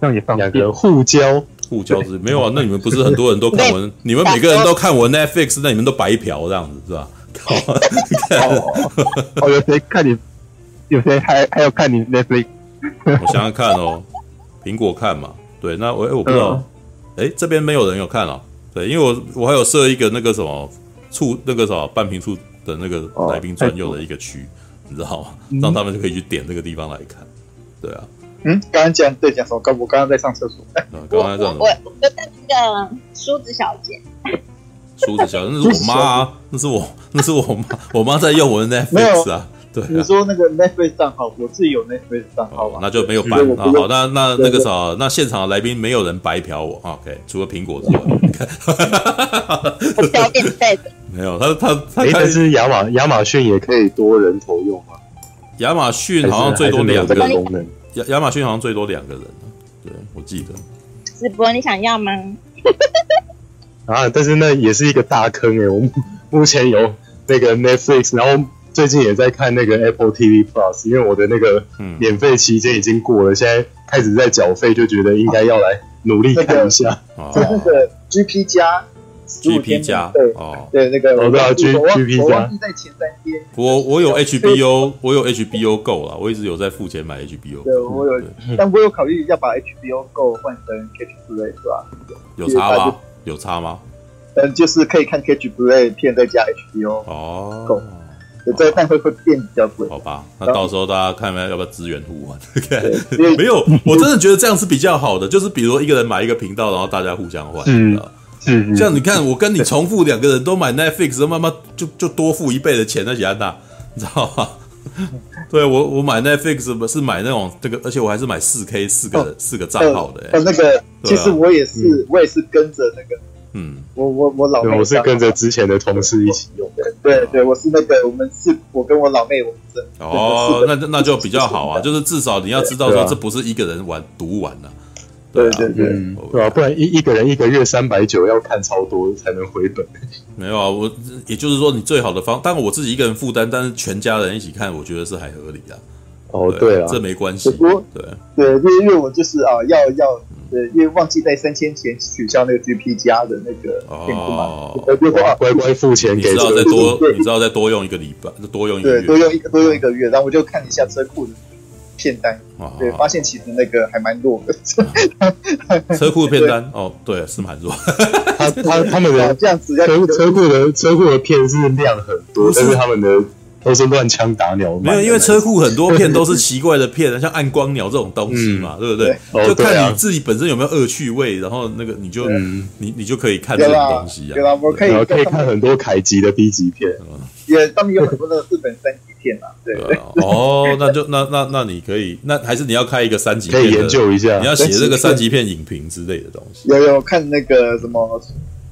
这样也方便，两个人互交。互交是没有啊？那你们不是很多人都看我？你们每个人都看我 Netflix，那你们都白嫖这样子是吧？哦，有谁看你？有谁还还要看你 Netflix？我想想看哦，苹果看嘛？对，那我我不知道，哎，这边没有人有看哦。对，因为我我还有设一个那个什么处那个什么半屏处的那个来宾专用的一个区，你知道吗？让他们就可以去点那个地方来看。对啊。嗯，刚刚讲对讲什么？刚我刚刚在上厕所。嗯，刚刚在上厕所。我我在那个梳子小姐。梳子小姐，那是我妈啊，那是我，那是我妈，我妈在用我的 Netflix 啊。对。你说那个 Netflix 账号，我自己有 Netflix 账号吧？那就没有办法。好，那那那个啥，那现场的来宾没有人白嫖我，OK？除了苹果之外。没有，他他他。但是亚马亚马逊也可以多人头用吗？亚马逊好像最多两个功能。亚亚马逊好像最多两个人，对，我记得。直播你想要吗？啊，但是那也是一个大坑欸。我们目前有那个 Netflix，然后最近也在看那个 Apple TV Plus，因为我的那个免费期间已经过了，嗯、现在开始在缴费，就觉得应该要来努力看一下。啊那个、就那个 GP 加。G P 加对哦，对那个我知道 G G P 加，我忘记在前三天。我我有 H B O，我有 H B O Go 了，我一直有在付钱买 H B O。对，我有，但我有考虑要把 H B O Go 换成 Catch Play 是吧？有差吗？有差吗？嗯，就是可以看 Catch Play 片再加 H B O 哦。Go，这个但会会变比较贵。好吧，那到时候大家看看要不要资源互换。没有，我真的觉得这样是比较好的，就是比如说一个人买一个频道，然后大家互相换。嗯。嗯，这样你看，我跟你重复两个人都买 Netflix，慢慢就就多付一倍的钱，那些安娜，你知道吗？对我我买 Netflix 是买那种这个，而且我还是买四 K 四个四个账号的。呃，那个其实我也是，我也是跟着那个，嗯，我我我老妹，我是跟着之前的同事一起用的。对对，我是那个，我们是，我跟我老妹，我们是。哦，那那就比较好啊，就是至少你要知道说，这不是一个人玩独玩的。对对对，对吧？不然一一个人一个月三百九，要看超多才能回本。没有啊，我也就是说，你最好的方，当然我自己一个人负担，但是全家人一起看，我觉得是还合理的。哦，对啊，这没关系。对对，因为因为我就是啊，要要，对，因为忘记在三千前取消那个 GP 加的那个哦，乖乖付钱给，你知道再多，你知道再多用一个礼拜，多用一个月，多用一个多用一个月，然后我就看一下车库的。片单，对，发现其实那个还蛮弱的。车库的片单，哦，对，是蛮弱。他他他们的 这样子，车车库的车库的片是量很多，但是他们的都是乱枪打鸟。没有，因为车库很多片都是奇怪的片，像暗光鸟这种东西嘛，对不对？就看你自己本身有没有恶趣味，然后那个你就你你就可以看这种东西啊。对吧？我可以可以看很多凯吉的 B 级片，也上面有很多的日本三级。片啊，对。对啊哦，那就那那那你可以，那还是你要开一个三级片，可以研究一下，你要写这个三级片影评之类的东西。有有看那个什么？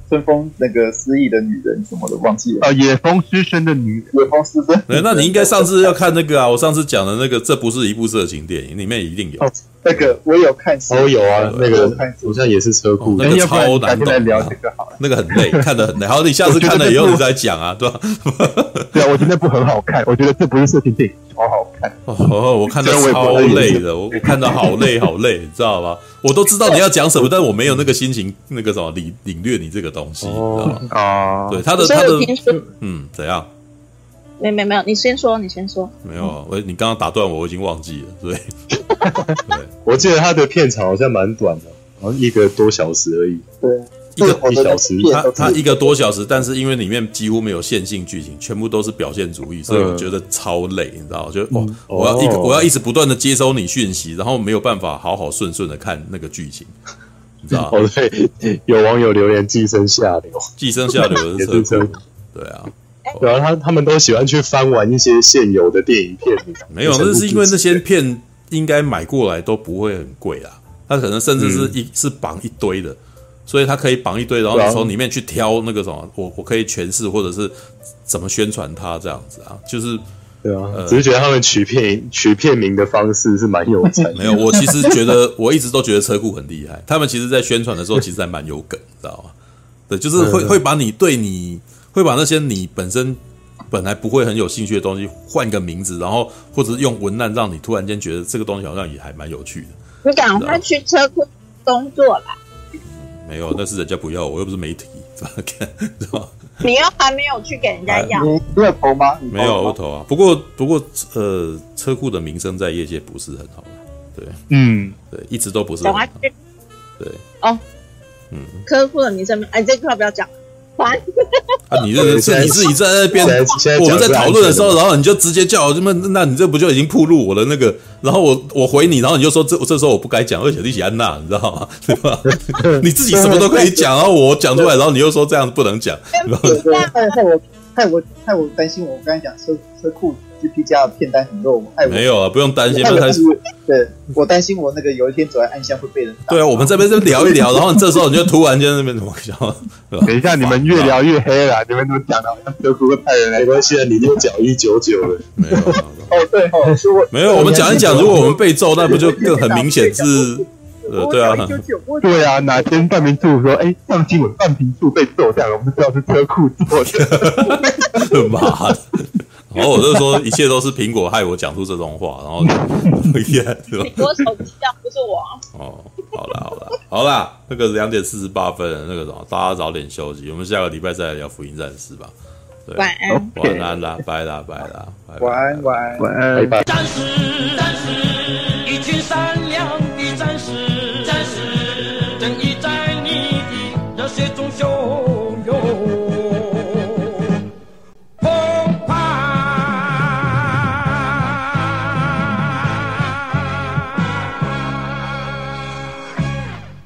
春风那个失忆的女人什么的忘记了啊，野风失声的女人，野风失声。对，那你应该上次要看那个啊，我上次讲的那个，这不是一部色情电影，里面一定有。哦，那个我有看，哦有啊，那个好像也是车库，那个超难懂。聊这个好了，那个很累，看得很累。好，你下次看了以后你再讲啊，对吧？对啊，我觉得那部很好看，我觉得这不是色情电影，超好看。哦，我看的超累的，我我看的好累好累，你知道吗？我都知道你要讲什么，但我没有那个心情，那个什么领领略你这个东西，你知道吗？啊，对他的他的，嗯，怎样？没没没有，你先说，你先说。没有，我你刚刚打断我，我已经忘记了。对，对，我记得他的片长好像蛮短的，好像一个多小时而已。对。一个一小时，他他一个多小时，但是因为里面几乎没有线性剧情，全部都是表现主义，所以我觉得超累，你知道吗？就哇，我要一个我要一直不断的接收你讯息，然后没有办法好好顺顺的看那个剧情，你知道吗？哦，对，有网友留言“寄生下流”，寄生下流 也是车库，对啊，对啊，他他们都喜欢去翻玩一些现有的电影片，没有，那是因为那些片应该买过来都不会很贵啊，他可能甚至是一是绑一堆的。所以他可以绑一堆，然后你从里面去挑那个什么，我我可以诠释或者是怎么宣传它这样子啊，就是对啊，呃、只是觉得他们取片取片名的方式是蛮有才。没有，我其实觉得 我一直都觉得车库很厉害，他们其实在宣传的时候其实还蛮有梗，知道吗？对，就是会会把你对你会把那些你本身本来不会很有兴趣的东西换个名字，然后或者是用文案让你突然间觉得这个东西好像也还蛮有趣的。你赶快去车库工作啦！没有，那是人家不要，我又不是媒体，怎么看？知道吗？你又还没有去给人家要，你有投吗？没有，我投啊。不过，不过，呃，车库的名声在业界不是很好，对，嗯，对，一直都不是很好。对，哦，嗯，车库的名声，哎，这句话不要讲。啊！你这是你自己在那边，我们在讨论的时候，然后你就直接叫我这么，那你这不就已经暴露我的那个？然后我我回你，然后你就说这这时候我不该讲，而且你喜安娜，你知道吗？对吧？你自己什么都可以讲，然后我讲出来，然后你又说这样不能讲，然后害我害我害我担心，我刚才讲车车库。GP 家的片单很弱，没有啊，不用担心。对，我担心我那个有一天走在暗巷会被人打。对啊，我们这边就聊一聊，然后这时候你就突然间那边怎么想？等一下，你们越聊越黑了，你们怎么讲的？好像车库会派人来？没关系了，你就讲一九九了。没有哦，对哦，没有。我们讲一讲，如果我们被揍，那不就更很明显是？呃，对啊，对啊，哪天半瓶醋说，哎，上新闻半瓶醋被揍这样，我们就知道是车库做的。妈的！然后我就说，一切都是苹果害我讲出这种话，然后耶，是吧？苹果手机这样不是我。哦，好了好了好了，那个两点四十八分，那个什么，大家早点休息，我们下个礼拜再来聊福音战士吧。对，晚安，晚安啦，拜啦拜啦，晚安晚安晚安，拜拜。战士，战士，一群善良的战士。